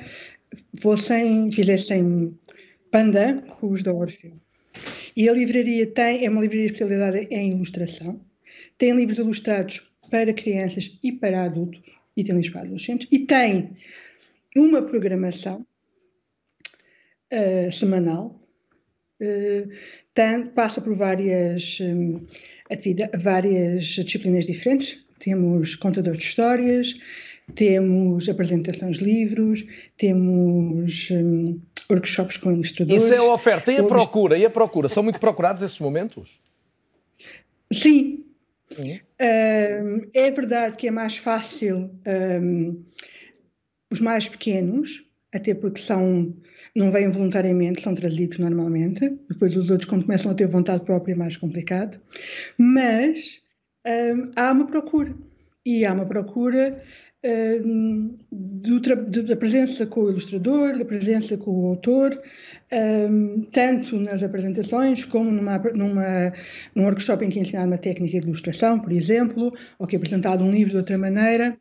S10: fossem, fizessem pandan com os da Orfeu. E a livraria tem, é uma livraria especializada em ilustração, tem livros ilustrados para crianças e para adultos, e tem livros para adolescentes, e tem uma programação eh, semanal, tem- passa por várias, hum, atividade- várias disciplinas diferentes. Temos contadores de histórias, temos apresentações de livros, temos hum, workshops com ilustradores.
S3: Isso é a oferta. E a procura? E a procura? São muito procurados esses momentos?
S10: Sim.
S3: Uhum.
S10: Ahm, é verdade que é mais fácil ahm, os mais pequenos, até porque são, não vêm voluntariamente, são trazidos normalmente. Depois os outros, quando começam a ter vontade própria, é mais complicado. Mas ahm, há uma procura. E há uma procura ahm, do da presença com o ilustrador, da presença com o autor, ahm, tanto nas apresentações como numa, numa, num workshop em que é ensinado uma técnica de ilustração, por exemplo, ou que é apresentado um livro de outra maneira.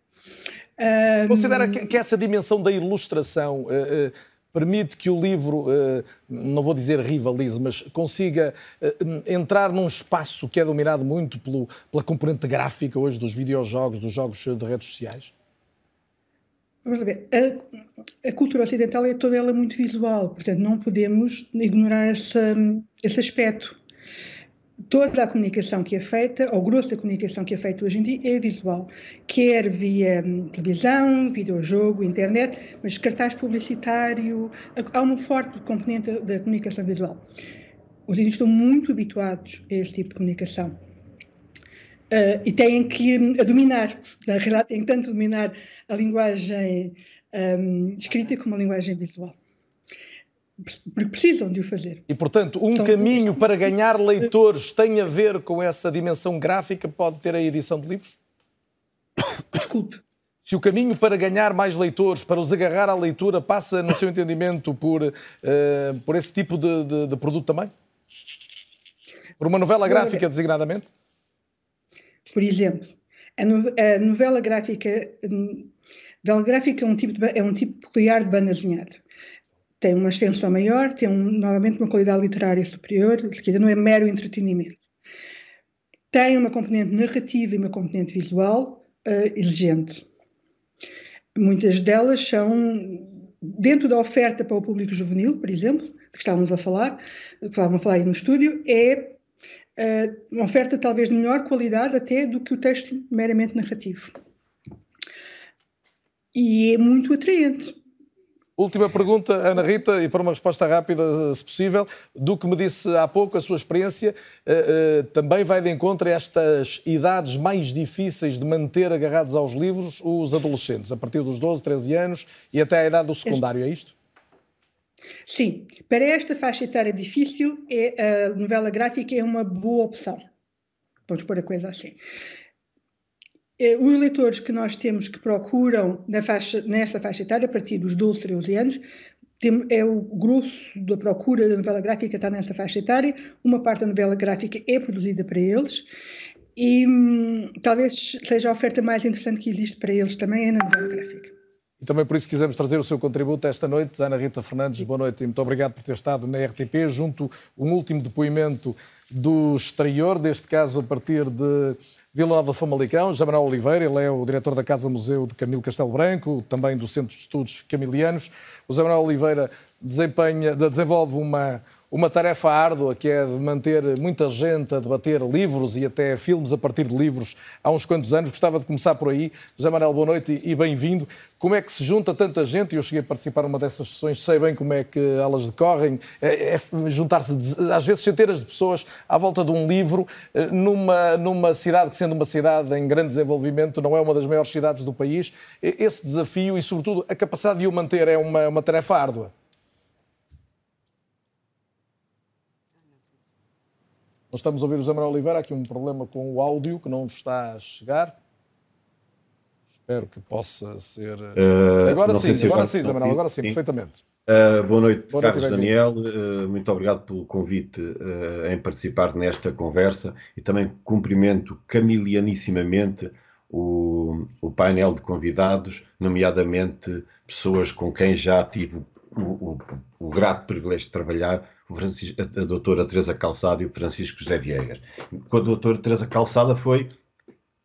S10: Ahm,
S3: Considera que, que essa dimensão da ilustração eh, eh, permite que o livro, eh, não vou dizer rivalize, mas consiga entrar num espaço que é dominado muito pelo, pela componente gráfica hoje dos videojogos, dos jogos de redes sociais?
S10: Vamos lá ver, a, a cultura ocidental é toda ela muito visual, portanto não podemos ignorar essa, esse aspecto. Toda a comunicação que é feita, ou o grosso da comunicação que é feita hoje em dia, é visual, quer via hum, televisão, videojogo, internet, mas cartaz publicitário, há um forte componente da, comunicação visual. Os indivíduos estão muito habituados a esse tipo de comunicação. Uh, e têm que hum, dominar, na realidade, têm tanto dominar a linguagem um, escrita como a linguagem visual porque precisam de o fazer.
S3: E, portanto, um São caminho para ganhar leitores tem a ver com essa dimensão gráfica, pode ter a edição de livros?
S10: Desculpe.
S3: Se o caminho para ganhar mais leitores, para os agarrar à leitura, passa, no seu entendimento, por, uh, por esse tipo de, de, de, produto também? Por uma novela gráfica, designadamente?
S10: Por exemplo, a, no, a novela gráfica, hum, novela gráfica é um tipo, de, é um tipo peculiar de banda desenhada tem uma extensão maior, tem um, novamente uma qualidade literária superior, não é mero entretenimento. Tem uma componente narrativa e uma componente visual uh, exigente. Muitas delas são, dentro da oferta para o público juvenil, por exemplo, que estávamos a falar, que estávamos a falar aí no estúdio, é uh, uma oferta talvez de melhor qualidade até do que o texto meramente narrativo. E é muito atraente
S3: Última pergunta, Ana Rita, e para uma resposta rápida, se possível. Do que me disse há pouco, a sua experiência uh, uh, também vai de encontro a estas idades mais difíceis de manter agarrados aos livros os adolescentes, a partir dos 12, 13 anos e até à idade do secundário, é isto?
S10: Sim. Para esta faixa etária difícil, é, a novela gráfica é uma boa opção. Vamos pôr a coisa assim. Eh, os leitores que nós temos que procuram faixa, nesta faixa etária, a partir dos 12, 13 anos, tem, é o grosso da procura da novela gráfica está nessa faixa etária. Uma parte da novela gráfica é produzida para eles e hum, talvez seja a oferta mais interessante que existe para eles também é na novela gráfica.
S3: E também por isso quisemos trazer o seu contributo esta noite. Ana Rita Fernandes, boa noite e muito obrigado por ter estado na RTP, junto um último depoimento do exterior, deste caso a partir de Vila Nova Famalicão, José Oliveira, ele é o diretor da Casa Museu de Camilo Castelo Branco, também do Centro de Estudos Camilianos. O José Oliveira desempenha, desenvolve uma, uma tarefa árdua que é de manter muita gente a debater livros e até filmes a partir de livros há uns quantos anos. Gostava de começar por aí. José Manuel, boa noite e bem-vindo. Como é que se junta tanta gente? Eu cheguei a participar numa dessas sessões, sei bem como é que elas decorrem. É, é juntar-se, às vezes, centenas de pessoas à volta de um livro eh, numa, numa cidade que, sendo uma cidade em grande desenvolvimento, não é uma das maiores cidades do país. Esse desafio e, sobretudo, a capacidade de o manter é uma, uma tarefa árdua. Nós estamos a ouvir o Zé Manuel Oliveira, há aqui um problema com o áudio que não nos está a chegar. Espero que possa ser. Uh, agora sim, se agora sim, Zé Manuel, agora sim, sim. perfeitamente.
S11: Uh, boa noite, boa Carlos noite, Daniel. Uh, muito obrigado pelo convite em participar nesta conversa e também cumprimento camilianissimamente o, o painel de convidados, nomeadamente pessoas com quem já tive o, o, o grato privilégio de trabalhar a, a doutora Teresa Calçada e o Francisco José Viegas. Com a doutora Teresa Calçada foi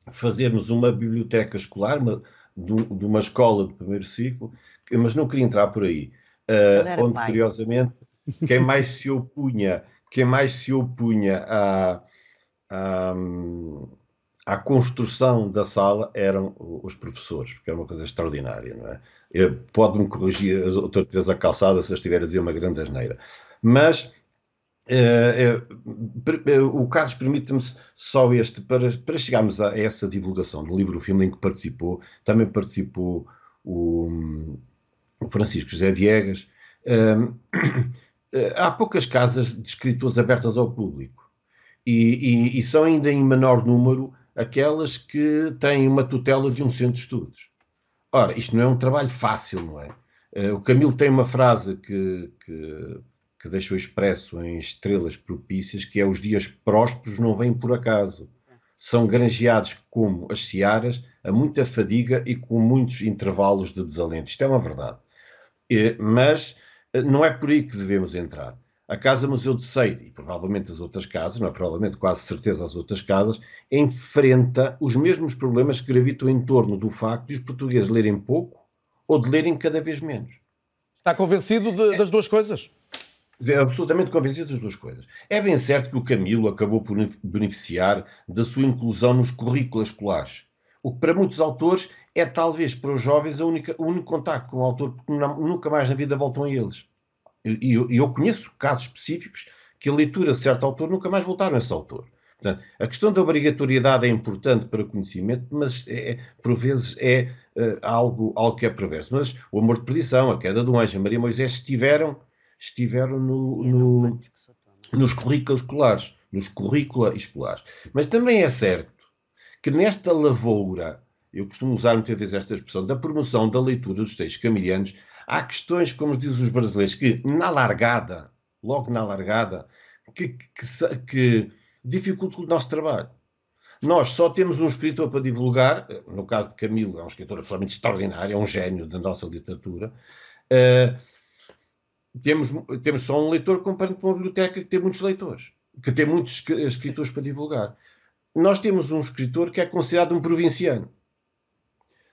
S11: fazermos uma biblioteca escolar, uma, de, de, uma escola do primeiro ciclo, mas não queria entrar por aí. Uh, onde, pai. curiosamente, quem mais se opunha, quem mais se opunha à, à, à construção da sala eram os professores, porque era uma coisa extraordinária, não é? Pode-me corrigir a doutora Teresa Calçada se eu estiver a dizer uma grande asneira. Mas Uh, uh, o Carlos permite-me só este, para, para chegarmos a essa divulgação do livro filme em que participou, também participou o, o Francisco José Viegas. Uh, há poucas casas de escritores abertas ao público e, e, e, são ainda em menor número aquelas que têm uma tutela de um centro de estudos. Ora, isto não é um trabalho fácil, não é? o Camilo tem uma frase que, que que deixou expresso em estrelas propícias, que é os dias prósperos não vêm por acaso. São granjeados como as searas, a muita fadiga e com muitos intervalos de desalento. Isto é uma verdade. Mas eh, não é por aí que devemos entrar. A Casa Museu de Seide, e provavelmente as outras casas, não é provavelmente, quase certeza as outras casas, enfrenta os mesmos problemas que gravitam em torno do facto de os portugueses lerem pouco ou de lerem cada vez menos.
S3: Está convencido de, das duas coisas?
S11: Dizer, absolutamente convencido das duas coisas. É bem certo que o Camilo acabou por beneficiar da sua inclusão nos currículos escolares. O que para muitos autores é talvez para os jovens única, o único contacto com o autor, porque nunca mais na vida voltam a eles. E eu, eu, conheço casos específicos que a leitura de certo autor nunca mais voltaram a esse autor. Portanto, a questão da obrigatoriedade é importante para o conhecimento, mas é, por vezes é uh, algo, algo que é perverso. Mas o amor de perdição, a queda do anjo, Maria Moisés estiveram, estiveram no, no, nos currículos escolares, nos currícula escolares. Mas também é certo que nesta lavoura, eu costumo usar muitas vezes esta expressão, da promoção da leitura dos textos camilianos, há questões, como dizem os brasileiros, que na largada, logo na largada, que, que, que dificultam o nosso trabalho. Nós só temos um escritor para divulgar, no caso de Camilo, é um escritor absolutamente extraordinário, é um gênio da nossa literatura. Uh, temos, temos só um leitor comparando com uma biblioteca que tem muitos leitores, que tem muitos escritores para divulgar. Nós temos um escritor que é considerado um provinciano.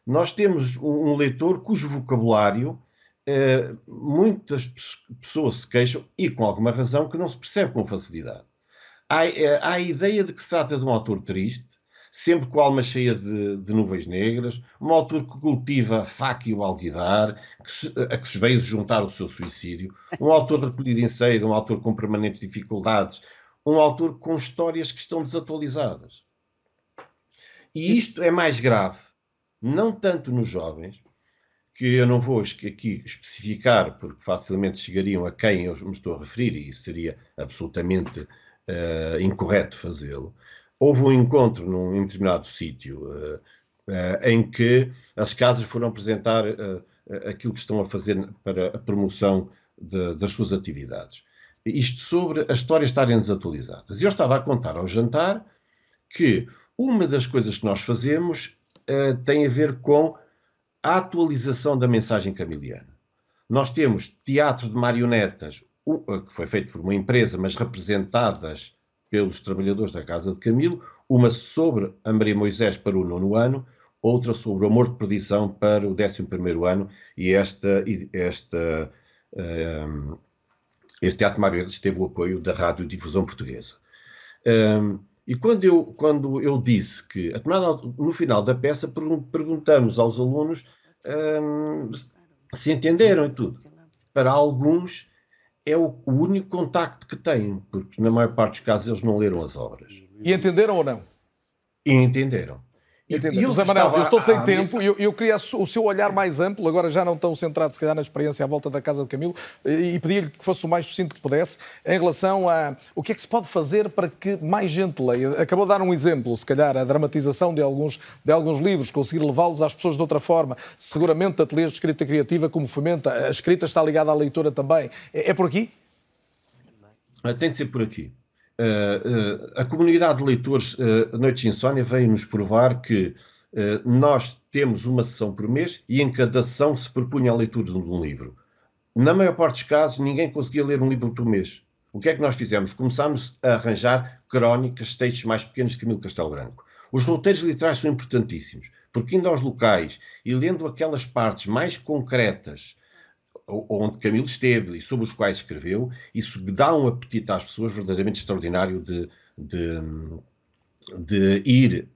S11: Nós temos um, um leitor cujo vocabulário eh, muitas pessoas se queixam, e com alguma razão, que não se percebe com facilidade. Há, eh, há a ideia de que se trata de um autor triste, sempre com a alma cheia de, de, nuvens negras, um autor que cultiva a faca e o alguidar, que se, a que se veio juntar o seu suicídio, um autor recolhido em cedo, um autor com permanentes dificuldades, um autor com histórias que estão desatualizadas. E isto é mais grave, não tanto nos jovens, que eu não vou aqui especificar, porque facilmente chegariam a quem eu me estou a referir, e seria absolutamente uh, incorreto fazê-lo. Houve um encontro num determinado sítio uh, em que as casas foram apresentar aquilo que estão a fazer para a promoção de, das suas atividades. Isto sobre as histórias estarem desatualizadas. E eu estava a contar ao jantar que uma das coisas que nós fazemos tem a ver com a atualização da mensagem camiliana. Nós temos teatro de marionetas, eh, que foi feito por uma empresa, mas representadas pelos trabalhadores da Casa de Camilo, uma sobre a Maria Moisés para o nono ano, outra sobre o Amor de Perdição para o décimo primeiro ano, e esta, esta, um, ehm, este Teatro Marionetas teve o apoio da Rádio Difusão Portuguesa. Um, ehm, e quando eu, quando eu disse que, no final da peça, perguntamos aos alunos hum, se entenderam e tudo. Para alguns é o, o, único contacto que têm, porque na maior parte dos casos eles não leram as obras.
S3: E entenderam ou não?
S11: E entenderam.
S3: E, José Manuel, eu estou sem tempo e eu, eu, queria o seu olhar mais amplo, agora já não tão centrado, se calhar, na experiência à volta da Casa de Camilo, e, e pedia-lhe que fosse o mais sucinto que pudesse, em relação a o que é que se pode fazer para que mais gente leia. Acabou de dar um exemplo, se calhar, a dramatização de alguns, de alguns livros, conseguir levá-los às pessoas de outra forma. Seguramente, ateliês de escrita criativa, como fomenta, a escrita está ligada à leitura também. É, é por aqui?
S11: Tem de ser por aqui. Uh, uh, a comunidade de leitores uh, Noites de Insónia veio nos provar que nós temos uma sessão por mês e em cada sessão se propunha a leitura de um livro. Na maior parte dos casos, ninguém conseguia ler um livro por mês. O que é que nós fizemos? Começámos a arranjar crónicas, textos mais pequenos de Camilo Castelo Branco. Os roteiros literários são importantíssimos, porque indo aos locais e lendo aquelas partes mais concretas onde Camilo esteve e sobre os quais escreveu, isso dá um apetite às pessoas verdadeiramente extraordinário de, de, de ir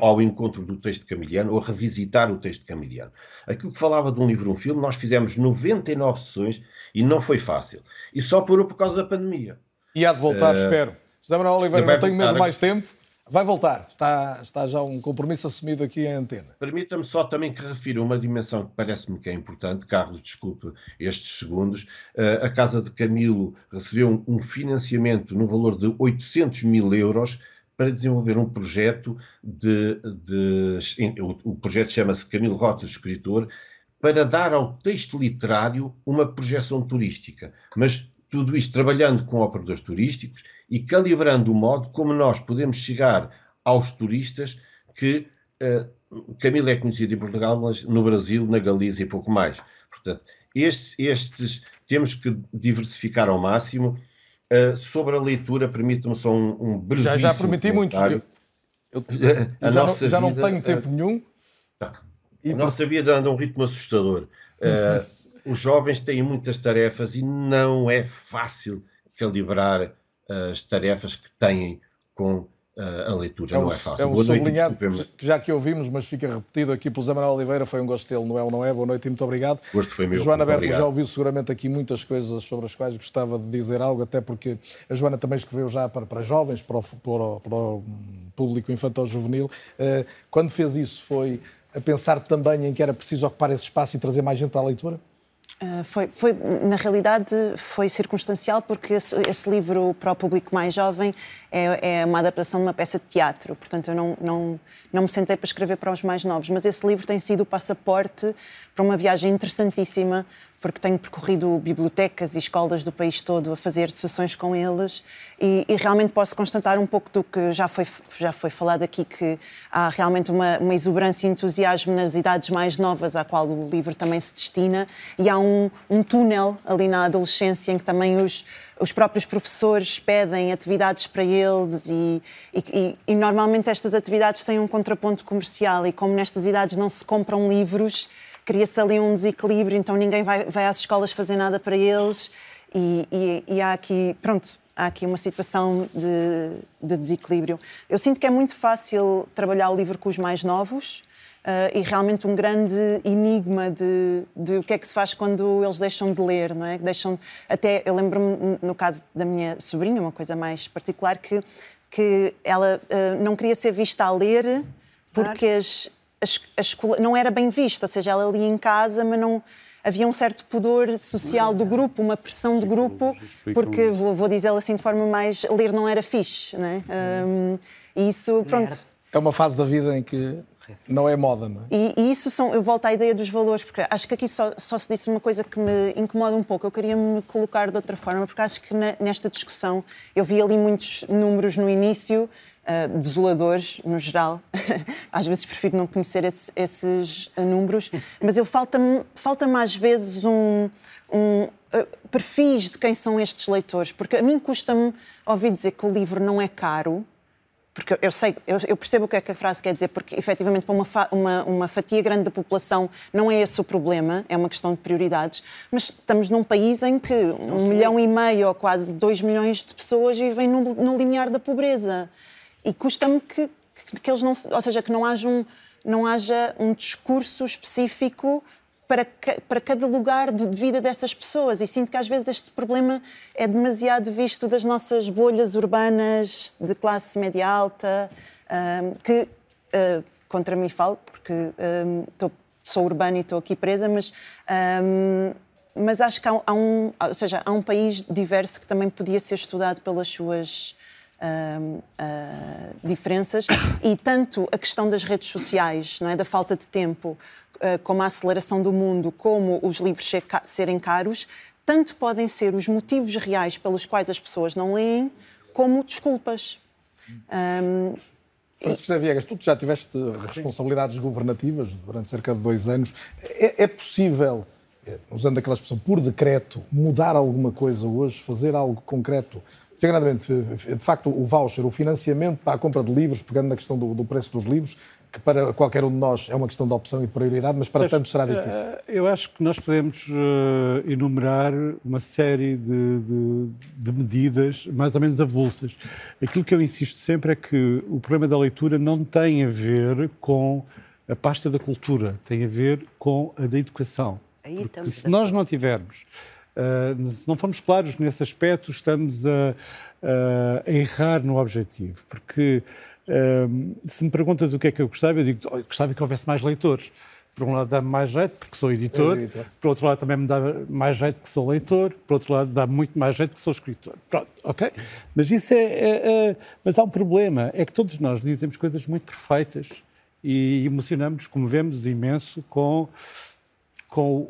S11: ao encontro do texto camiliano ou revisitar o texto camiliano. Aquilo que falava de um livro, um filme, nós fizemos 99 sessões e não foi fácil. E só parou por causa da pandemia.
S3: E há de voltar, uh, espero. José Manuel Oliveira, não tenho mesmo mais tempo. Vai voltar, está, está já um compromisso assumido aqui em antena.
S11: Permita-me só também que refira uma dimensão que parece-me que é importante. Carlos, desculpe estes segundos. Uh, a Casa de Camilo recebeu um financiamento no valor de 800 mil euros para desenvolver um projeto de. de o, o projeto chama-se Camilo Rotas Escritor, para dar ao texto literário uma projeção turística. Mas tudo isto trabalhando com operadores turísticos e calibrando o modo como nós podemos chegar aos turistas que uh, Camilo é conhecido em Portugal, mas no Brasil, na Galiza e pouco mais. Portanto, estes, estes temos que diversificar ao máximo. Uh, sobre a leitura, permitam-me só um, um breve.
S3: Já, já permiti muito. Eu, eu, eu já, não, já vida, não tenho tempo uh, nenhum.
S11: Tá. A nossa vida anda a um ritmo assustador. Uh, os jovens têm muitas tarefas e não é fácil calibrar as tarefas que têm com a leitura.
S3: É
S11: um, não é fácil.
S3: É um Boa sublinhado que já que ouvimos, mas fica repetido aqui pelo Zé Manuel Oliveira, foi um gosto dele, não é ou não é? Boa noite e muito obrigado.
S11: Gosto foi meu.
S3: Joana Berto já ouviu seguramente aqui muitas coisas sobre as quais gostava de dizer algo, até porque a Joana também escreveu já para, para jovens, para o, para o, para o público infantil-juvenil. Eh, quando fez isso, foi a pensar também em que era preciso ocupar esse espaço e trazer mais gente para a leitura?
S6: Uh, foi, foi, na realidade, foi circunstancial porque esse, esse, livro para o público mais jovem é, é, uma adaptação de uma peça de teatro. Portanto, eu não, não, não me sentei para escrever para os mais novos. Mas esse livro tem sido o passaporte para uma viagem interessantíssima porque tenho percorrido bibliotecas e escolas do país todo a fazer sessões com eles e, e, realmente posso constatar um pouco do que já foi, já foi falado aqui, que há realmente uma, uma exuberância e entusiasmo nas idades mais novas, à qual o livro também se destina, e há um, um túnel ali na adolescência em que também os, os próprios professores pedem atividades para eles e, e, e, normalmente estas atividades têm um contraponto comercial e como nestas idades não se compram livros, cria-se ali um desequilíbrio, então ninguém vai, vai às escolas fazer nada para eles e, e, e, há aqui, pronto, há aqui uma situação de, de, desequilíbrio. Eu sinto que é muito fácil trabalhar o livro com os mais novos uh, e realmente um grande enigma de, de, o que é que se faz quando eles deixam de ler, não é? Deixam, até, eu lembro-me, no caso da minha sobrinha, uma coisa mais particular, que, que ela uh, não queria ser vista a ler porque as, a, escola não era bem vista, ou seja, ela lia em casa, mas não havia um certo pudor social do grupo, uma pressão de grupo, porque vou, vou dizer assim de forma mais ler não era fixe, né? Um, e isso, pronto.
S3: É uma fase da vida em que não é moda, não é?
S6: E, e, isso são, eu volto à ideia dos valores, porque acho que aqui só, só, se disse uma coisa que me incomoda um pouco. Eu queria me colocar de outra forma, porque acho que na, nesta discussão eu vi ali muitos números no início uh, desoladores, no geral. às vezes prefiro não conhecer esse, esses números, mas eu falta-me falta às vezes um, um uh, perfis de quem são estes leitores, porque a mim custa-me ouvir dizer que o livro não é caro, porque eu sei, eu, eu, percebo o que é que a frase quer dizer, porque efetivamente para uma, uma, uma, fatia grande da população não é esse o problema, é uma questão de prioridades, mas estamos num país em que um milhão e meio ou quase dois milhões de pessoas vivem no, no limiar da pobreza. E custa-me que, que eles não, ou seja, que não haja um, não haja um discurso específico para, para cada lugar de vida dessas pessoas. E sinto que às vezes este problema é demasiado visto das nossas bolhas urbanas de classe média alta, um, que uh, contra mim falo, porque um, tô, sou urbana e estou aqui presa, mas. Um, mas acho que há, há, um, ou seja, há um país diverso que também podia ser estudado pelas suas Uh, uh, diferenças e tanto a questão das redes sociais, não é, da falta de tempo, uh, como a aceleração do mundo, como os livros ser serem caros, tanto podem ser os motivos reais pelos quais as pessoas não leem, como desculpas. Um,
S3: Francisco Viegas, tu já tiveste responsabilidades governativas durante cerca de dois anos. É, é possível, eh, usando aquela expressão, por decreto, mudar alguma coisa hoje, fazer algo concreto Desagradamente, de facto, o voucher, o financiamento para a compra de livros, pegando na questão do, do, preço dos livros, que para qualquer um de nós é uma questão de opção e de prioridade, mas para tantos será difícil. Eh,
S4: eu acho que nós podemos uh, enumerar uma série de, de, de, medidas mais ou menos avulsas. Aquilo que eu insisto sempre é que o problema da leitura não tem a ver com a pasta da cultura, tem a ver com a da educação. Porque se nós não tivermos Uh, se não formos claros nesse aspecto, estamos a, a, errar no objetivo. Porque uh, se me perguntas o que é que eu gostava, eu digo oh, eu gostava que houvesse mais leitores. Por um lado dá-me mais jeito, porque sou editor, é editor. por outro lado também me dá mais jeito que sou leitor, por outro lado dá muito mais jeito que sou escritor. Pronto, ok? Mas isso é, é, é Mas há um problema, é que todos nós dizemos coisas muito perfeitas e emocionamos, como vemos, imenso com, com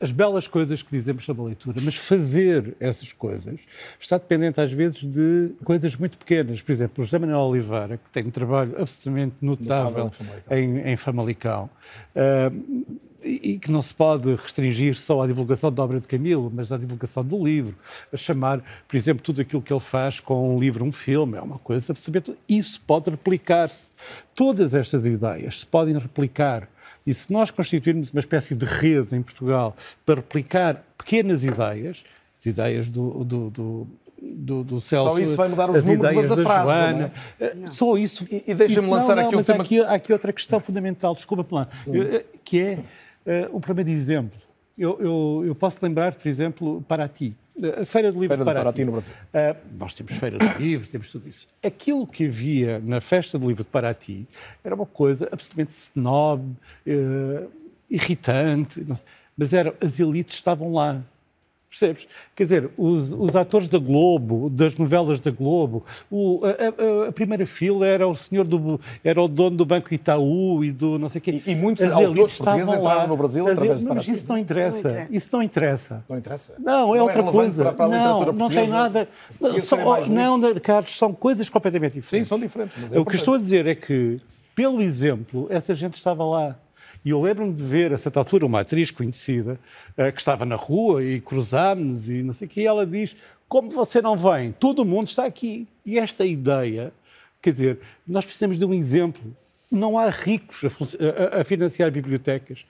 S4: as belas coisas que dizemos sobre a leitura, mas fazer essas coisas está dependente às vezes de coisas muito pequenas. Por exemplo, o José Manuel Oliveira, que tem um trabalho absolutamente notável, notável em, em Famalicão, uh, e que não se pode restringir só à divulgação da obra de Camilo, mas à divulgação do livro, a chamar, por exemplo, tudo aquilo que ele faz com um livro, um filme, é uma coisa absolutamente... Isso pode replicar-se. Todas estas ideias se podem replicar E se nós constituirmos uma espécie de rede em Portugal para replicar pequenas ideias, as ideias do, do, do do, do Celso,
S3: só isso vai mudar os
S4: as
S3: números,
S4: ideias
S3: mas
S4: da
S3: prazo,
S4: Joana.
S3: Não é?
S4: Só isso.
S3: E, e deixa-me lançar
S4: não,
S3: aqui
S4: não,
S3: um tema...
S4: Há aqui, há aqui outra questão fundamental, desculpa-me lá, que é uh, o problema de exemplo. Eu, eu, eu posso lembrar, por exemplo, Paraty. A Feira do Livro
S3: Feira
S4: de Paraty.
S3: Paraty no Brasil.
S4: Uh, nós temos Feira do Livro, temos tudo isso. Aquilo que havia na Festa do Livro de Paraty era uma coisa absolutamente snob, uh, irritante, mas era, as elites estavam lá. Percebes? Quer dizer, os, os, atores da Globo, das novelas da Globo, o, a, a, a, primeira fila era o senhor do, era o dono do Banco Itaú e do não sei o quê.
S3: E, e muitos
S4: As
S3: autores
S4: estavam lá
S3: no Brasil
S4: As,
S3: através
S4: mas
S3: de
S4: isso não interessa. não interessa. Isso não interessa.
S3: Não interessa?
S4: Não, é
S3: não
S4: outra
S3: é
S4: coisa.
S3: Para, para
S4: não, não tem nada. São, não, Carlos, são coisas completamente diferentes.
S3: Sim, são diferentes. É
S4: o que estou a dizer é que, pelo exemplo, essa gente estava lá. E eu lembro-me de ver, a certa altura, uma atriz conhecida uh, que estava na rua e cruzámos e não sei o quê, e ela diz: Como você não vem? Todo mundo está aqui. E esta ideia, quer dizer, nós precisamos de um exemplo. Não há ricos a, a, a financiar bibliotecas.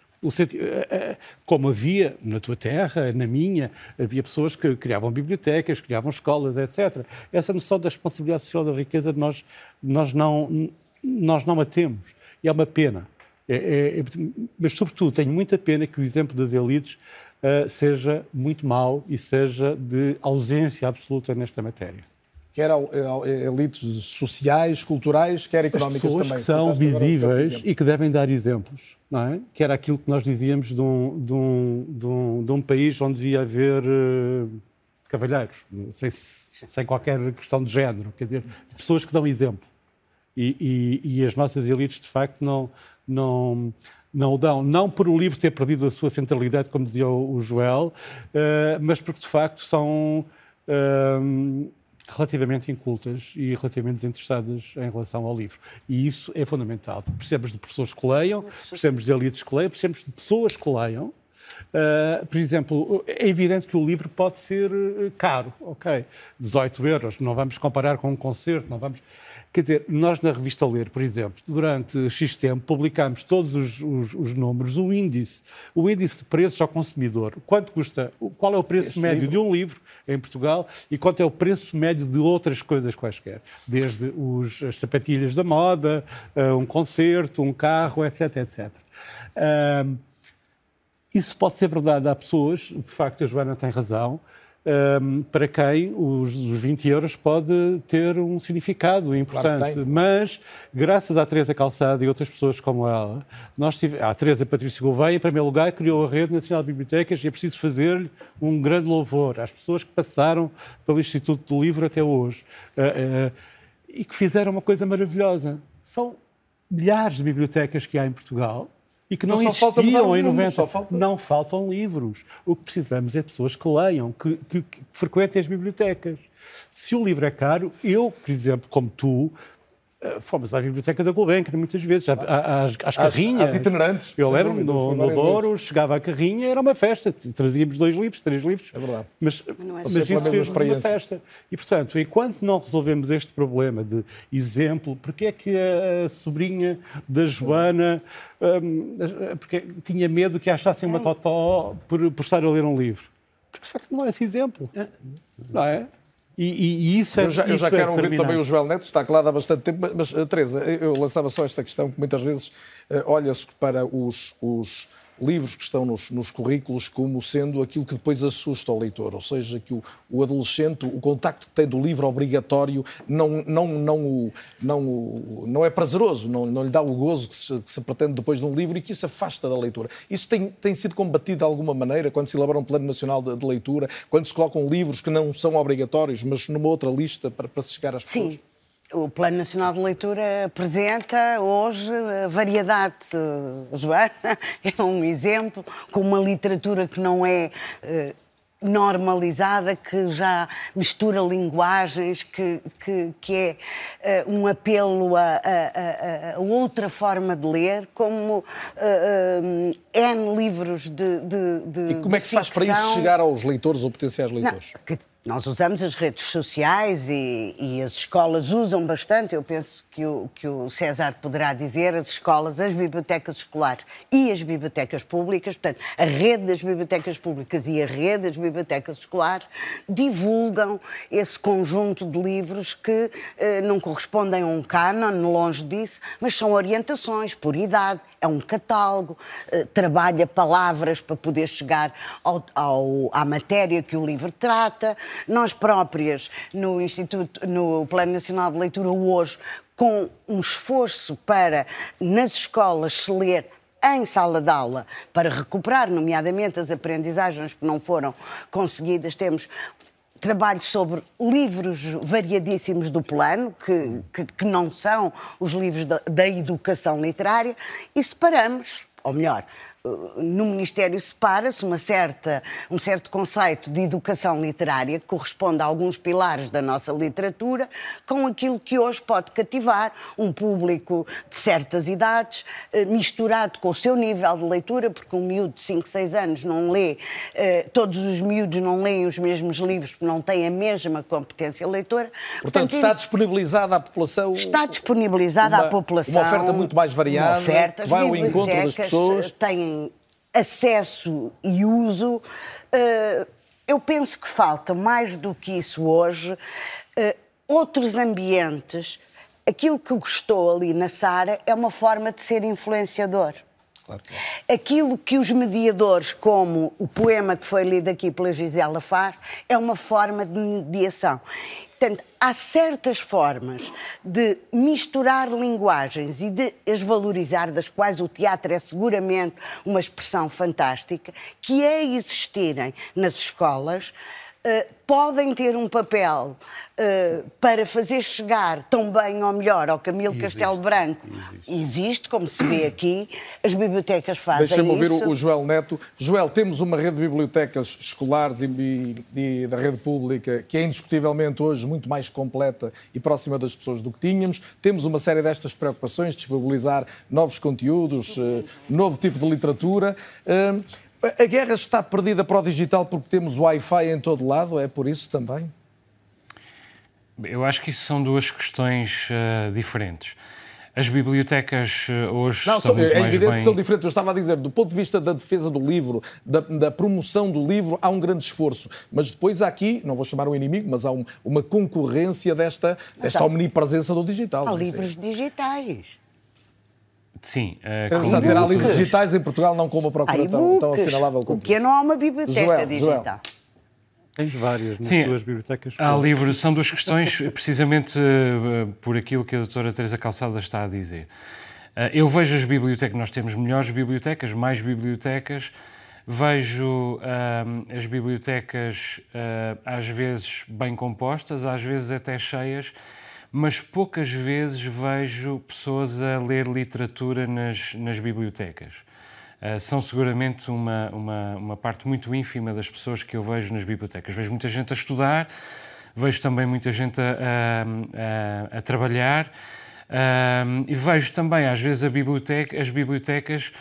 S4: Como havia na tua terra, na minha, havia pessoas que criavam bibliotecas, criavam escolas, etc. Essa noção da responsabilidade social da riqueza nós, nós, não, nós não a temos. E é uma pena. É, é, é, mas, sobretudo, tenho muita pena que o exemplo das elites uh, seja muito mau e seja de ausência absoluta nesta matéria.
S3: Quer elites sociais, culturais, quer económicas
S4: As pessoas
S3: também.
S4: que são visíveis e que devem dar exemplos, não é? Que era aquilo que nós dizíamos de um, de um, de um, de um país onde devia haver uh, cavalheiros, sem, sem qualquer questão de género, quer dizer, pessoas que dão exemplo. E, e, e as nossas elites, de facto, não, não, não o dão. Não por o livro ter perdido a sua centralidade, como dizia o Joel, uh, mas porque, de facto, são uh, relativamente incultas e relativamente desinteressadas em relação ao livro. E isso é fundamental. Precisamos de pessoas que leiam, precisamos de elites que leiam, precisamos de pessoas que leiam. Uh, por exemplo, é evidente que o livro pode ser caro, ok? 18 euros, não vamos comparar com um concerto, não vamos Quer dizer, nós na revista Ler, por exemplo, durante X tempo publicámos todos os, os, os números, o índice, o índice de preços ao consumidor. Quanto custa, qual é o preço este médio livro? de um livro em Portugal e quanto é o preço médio de outras coisas quaisquer. Desde os, as sapatilhas da moda, uh, um concerto, um carro, etc, etc. Uh, isso pode ser verdade. Há pessoas, de facto a Joana tem razão, um, para quem os, os 20 euros pode ter um significado importante. Claro Mas, graças à Teresa Calçada e outras pessoas como ela, nós a Teresa Patrícia Gouveia, em primeiro lugar, criou a Rede Nacional de Bibliotecas e é preciso fazer-lhe um grande louvor às pessoas que passaram pelo Instituto do Livro até hoje uh, uh, e que fizeram uma coisa maravilhosa. São milhares de bibliotecas que há em Portugal e que não, não existiam em 90. Falta... Não faltam livros. O que precisamos é pessoas que leiam, que, que, que frequentem as bibliotecas. Se o livro é caro, eu, por exemplo, como tu, fomos à Biblioteca da Gulbenkian muitas vezes, às, às carrinhas.
S3: Às itinerantes.
S4: Eu lembro-me, no, no Douro, vezes. chegava à carrinha, era uma festa. Trazíamos dois livros, três livros.
S3: É verdade.
S4: Mas, mas, mas isso fez uma festa. E, portanto, enquanto não resolvemos este problema de exemplo, porque é que a, sobrinha da Joana um, porque tinha medo que achassem uma totó por, por estar a ler um livro? Porque, de facto, não é esse exemplo. É. Não é? E, e, isso é
S3: Eu já, eu já
S4: é
S3: quero ouvir também o Joel Neto, está calado há bastante tempo, mas, Teresa, eu lançava só esta questão que muitas vezes uh, olha-se para os, os livros que estão nos, nos, currículos como sendo aquilo que depois assusta o leitor, ou seja, que o, o adolescente, o contacto que tem do livro obrigatório não, não, não, não, não é prazeroso, não, não lhe dá o gozo que se, que se, pretende depois de um livro e que isso afasta da leitura. Isso tem, tem sido combatido de alguma maneira quando se elabora um plano nacional de, de leitura, quando se colocam livros que não são obrigatórios, mas numa outra lista para, para se chegar às pessoas?
S5: Sim. O Plano Nacional de Leitura apresenta hoje variedade. Joana é um exemplo, com uma literatura que não é eh, normalizada, que já mistura linguagens, que, que, que é uh, um apelo a, a, a, outra forma de ler, como uh, uh, N livros de, de, de
S3: E como é que se faz para isso chegar aos leitores ou potenciais leitores?
S5: Não, que, nós usamos as redes sociais e, e, as escolas usam bastante. Eu penso que o, que o César poderá dizer, as escolas, as bibliotecas escolares e as bibliotecas públicas, portanto, a rede das bibliotecas públicas e a rede das bibliotecas escolares divulgam esse conjunto de livros que eh, não correspondem a um canon, longe disso, mas são orientações por idade, é um catálogo, eh, trabalha palavras para poder chegar ao, ao, à matéria que o livro trata. Nós próprias, no Instituto, no Plano Nacional de Leitura, hoje, com um esforço para, nas escolas, se ler em sala de aula para recuperar, nomeadamente, as aprendizagens que não foram conseguidas. Temos trabalho sobre livros variadíssimos do plano, que, que, que não são os livros da, da educação literária, e separamos, ou melhor, no Ministério separa-se uma certa, um certo conceito de educação literária que corresponde a alguns pilares da nossa literatura com aquilo que hoje pode cativar um público de certas idades, eh, misturado com o seu nível de leitura, porque um miúdo de 5, 6 anos não lê, eh, todos os miúdos não leem os mesmos livros porque não têm a mesma competência leitora.
S3: Portanto, Portanto está disponibilizada à população.
S5: Está disponibilizada
S3: uma,
S5: à população.
S3: Uma oferta muito mais variada, oferta, vai ao encontro das pessoas.
S5: Têm acesso e uso. Eh, eu penso que falta mais do que isso hoje, eh, outros ambientes. Aquilo que gostou ali na Sara é uma forma de ser influenciador. Claro. Aquilo que os mediadores, como o poema que foi lido aqui pela Gisela faz, é uma forma de mediação. Portanto, há certas formas de misturar linguagens e de as valorizar, das quais o teatro é seguramente uma expressão fantástica, que é existirem nas escolas eh, podem ter um papel uh, para fazer chegar tão bem ou melhor ao Camilo existe, Castelo Branco. Existe. existe. como se vê aqui, as bibliotecas fazem
S3: Deixa-me
S5: isso.
S3: ouvir o, o, Joel Neto. Joel, temos uma rede de bibliotecas escolares e, e, e, da rede pública que é indiscutivelmente hoje muito mais completa e próxima das pessoas do que tínhamos. Temos uma série destas preocupações, disponibilizar novos conteúdos, uh, novo tipo de literatura. Uh, a guerra está perdida para o digital porque temos Wi-Fi em todo lado? É por isso também?
S8: Eu acho que isso são duas questões uh, diferentes. As bibliotecas uh, hoje
S3: não,
S8: estão
S3: é
S8: evidente
S3: bem... que são diferentes. Eu estava a dizer, do ponto de vista da defesa do livro, da, da, promoção do livro, há um grande esforço. Mas depois há aqui, não vou chamar o inimigo, mas há um, uma concorrência desta, desta omnipresença do digital.
S5: Há livros digitais.
S8: Sim.
S3: Uh, Estás a dizer, há livros digitais em Portugal não com uma procura tão, tão assinalável como
S5: O que não há uma biblioteca Joel, digital. Joel.
S4: Tens várias nas
S8: Sim,
S4: tuas bibliotecas.
S8: Há livros, são duas questões, precisamente uh, por aquilo que a doutora Teresa Calçada está a dizer. Uh, eu vejo as bibliotecas, nós temos melhores bibliotecas, mais bibliotecas, vejo as bibliotecas às vezes bem compostas, às vezes até cheias, mas poucas vezes vejo pessoas a ler literatura nas, nas bibliotecas. Uh, são seguramente uma, uma, uma, parte muito ínfima das pessoas que eu vejo nas bibliotecas. Vejo muita gente a estudar, vejo também muita gente a, a, a, trabalhar uh, e vejo também, às vezes, a biblioteca, as bibliotecas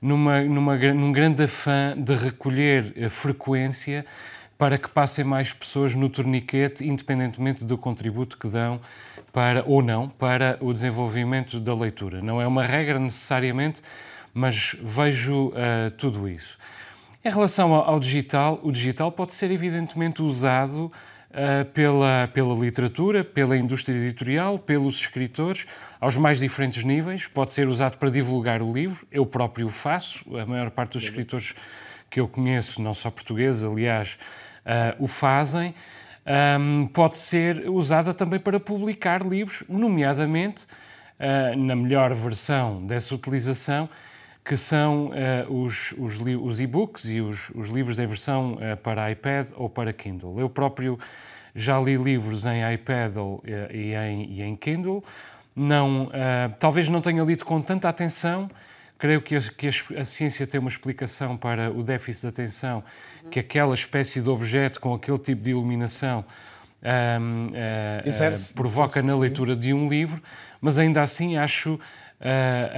S8: numa, numa, num grande afã de recolher a frequência para que passem mais pessoas no torniquete, independentemente do contributo que dão para ou não para o desenvolvimento da leitura. Não é uma regra necessariamente, mas vejo uh, tudo isso. Em relação ao, ao, digital, o digital pode ser evidentemente usado uh, pela, pela literatura, pela indústria editorial, pelos escritores, aos mais diferentes níveis. Pode ser usado para divulgar o livro. Eu próprio o faço. A maior parte dos escritores que eu conheço, não só portugueses, aliás, uh, o fazem um, pode ser usada também para publicar livros, nomeadamente, uh, na melhor versão dessa utilização, que são uh, os, os, os e-books e os, os, livros em versão uh, para iPad ou para Kindle. Eu próprio já li livros em iPad ou, e, em, e em Kindle. Não, talvez não tenha lido com tanta atenção, Creio que, a, que a, ciência tem uma explicação para o déficit de atenção, que aquela espécie de objeto com aquele tipo de iluminação um, uh, uh, provoca na leitura de um livro, mas ainda assim acho uh,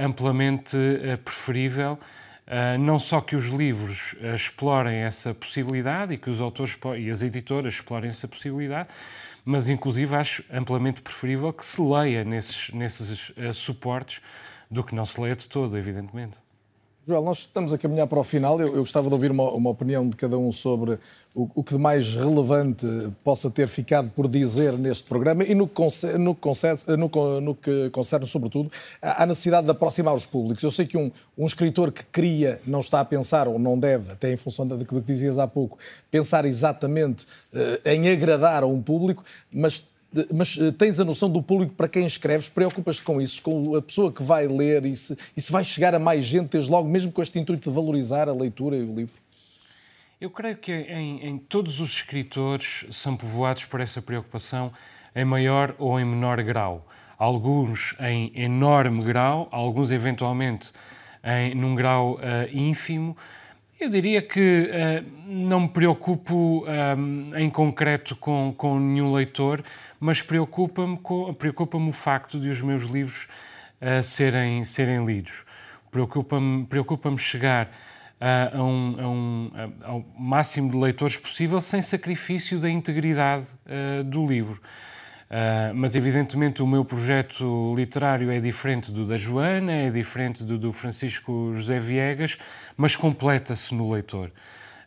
S8: amplamente preferível Uh, não só que os livros explorem essa possibilidade e que os autores e as editoras explorem essa possibilidade, mas inclusive acho amplamente preferível que se leia nesses, nesses suportes do que não se leia de todo, evidentemente.
S3: Joel, nós estamos a caminhar para o final. Eu, eu gostava de ouvir uma, uma, opinião de cada um sobre o, o, que de mais relevante possa ter ficado por dizer neste programa e no no, no, no que concerne, sobretudo, à necessidade de aproximar os públicos. Eu sei que um, um escritor que cria não está a pensar, ou não deve, até em função do que dizias há pouco, pensar exatamente uh, em agradar a um público, mas mas eh, tens a noção do público para quem escreves? Preocupas-te com isso, com a pessoa que vai ler e se, e se vai chegar a mais gente desde logo, mesmo com este intuito de valorizar a leitura e o livro?
S8: Eu creio que em, em todos os escritores são povoados por essa preocupação em maior ou em menor grau. Alguns em enorme grau, alguns eventualmente em, num grau uh, ínfimo, eu diria que uh, não me preocupo um, em concreto com, com nenhum leitor, mas preocupa-me preocupa o facto de os meus livros uh, serem, serem lidos. Preocupa-me preocupa chegar uh, a um, a um, a, ao máximo de leitores possível sem sacrifício da integridade do livro. Uh, mas, evidentemente, o meu projeto literário é diferente do da Joana, é diferente do do Francisco José Viegas, mas completa-se no leitor.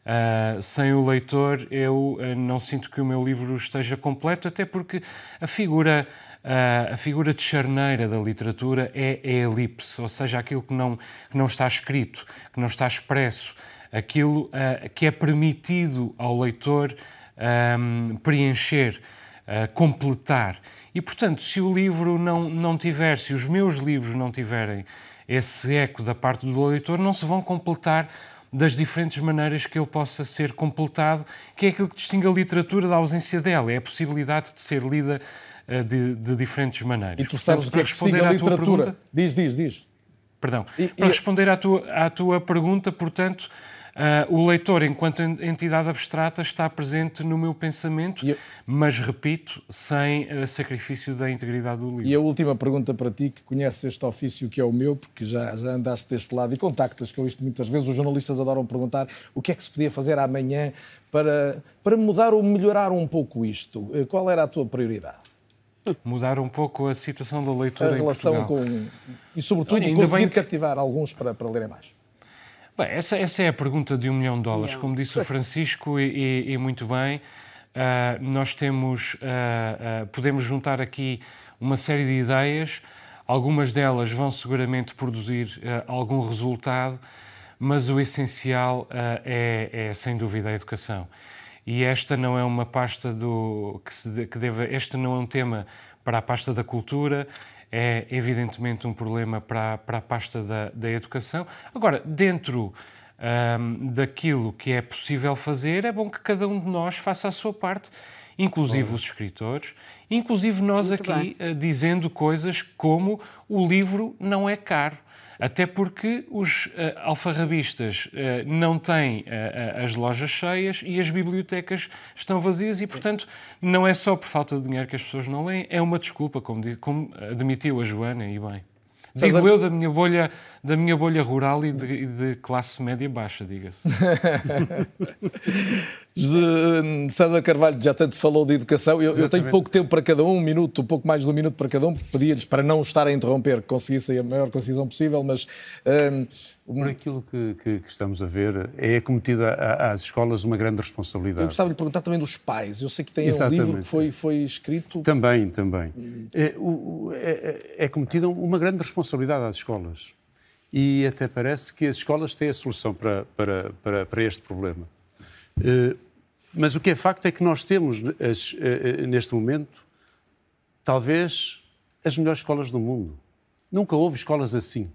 S8: Uh, sem o leitor, eu uh, não sinto que o meu livro esteja completo, até porque a figura, a figura de charneira da literatura é, é a elipse, ou seja, aquilo que não, que não está escrito, que não está expresso, aquilo que é permitido ao leitor um, preencher completar. E, portanto, se o livro não, não tiver, se os meus livros não tiverem esse eco da parte do leitor, não se vão completar das diferentes maneiras que ele possa ser completado, que é aquilo que distingue a literatura da ausência dela, é a possibilidade de ser lida uh, de, de, diferentes maneiras.
S3: E tu sabes o que é que distingue a literatura? Pergunta,
S8: diz, diz, diz. Perdão. E, para e... responder à tua, à tua pergunta, portanto, Uh, o leitor, enquanto entidade abstrata, está presente no meu pensamento, eu... mas, repito, sem uh, sacrifício da integridade do livro.
S3: E a última pergunta para ti, que conheces este ofício que é o meu, porque já, já andaste deste lado e contactas com isto muitas vezes, os jornalistas adoram perguntar o que é que se podia fazer amanhã para, para mudar ou melhorar um pouco isto. Uh, qual era a tua prioridade?
S8: Mudar um pouco a situação da leitura
S3: a relação com... E, sobretudo, Olha, conseguir bem... cativar alguns para, para lerem mais.
S8: Bem, essa, essa é a pergunta de um milhão de dólares. Como disse o Francisco, e, e, e muito bem, uh, nós temos, uh, uh, podemos juntar aqui uma série de ideias, algumas delas vão seguramente produzir algum resultado, mas o essencial é, é, sem dúvida, a educação. E esta não é uma pasta do que, se, que deve, este não é um tema para a pasta da cultura, é evidentemente um problema para, para a pasta da, da educação. Agora, dentro um, daquilo que é possível fazer, é bom que cada um de nós faça a sua parte, inclusive os escritores, inclusive nós Muito aqui, uh, dizendo coisas como o livro não é caro. Até porque os uh, alfarrabistas uh, não têm uh, as lojas cheias e as bibliotecas estão vazias e, portanto, não é só por falta de dinheiro que as pessoas não leem, é uma desculpa, como, como admitiu a Joana, e bem. Digo César... eu da minha bolha, da minha bolha rural e de, de classe média baixa, diga-se.
S3: César Carvalho, já tanto se falou de educação. Eu, eu, tenho pouco tempo para cada um, um minuto, um pouco mais de um minuto para cada um. Pedia-lhes para não estar a interromper, que conseguissem a maior concisão possível, mas. Um,
S7: por aquilo que, que, que, estamos a ver, é acometida às escolas uma grande responsabilidade. Eu
S3: gostava de perguntar também dos pais. Eu sei que tem Exatamente. um livro que foi, foi escrito.
S7: Também, também. É, é, é cometida uma grande responsabilidade às escolas. E até parece que as escolas têm a solução para, para, para, para este problema. Eh, mas o que é facto é que nós temos, eh, eh, neste momento, talvez as melhores escolas do mundo. Nunca houve escolas assim.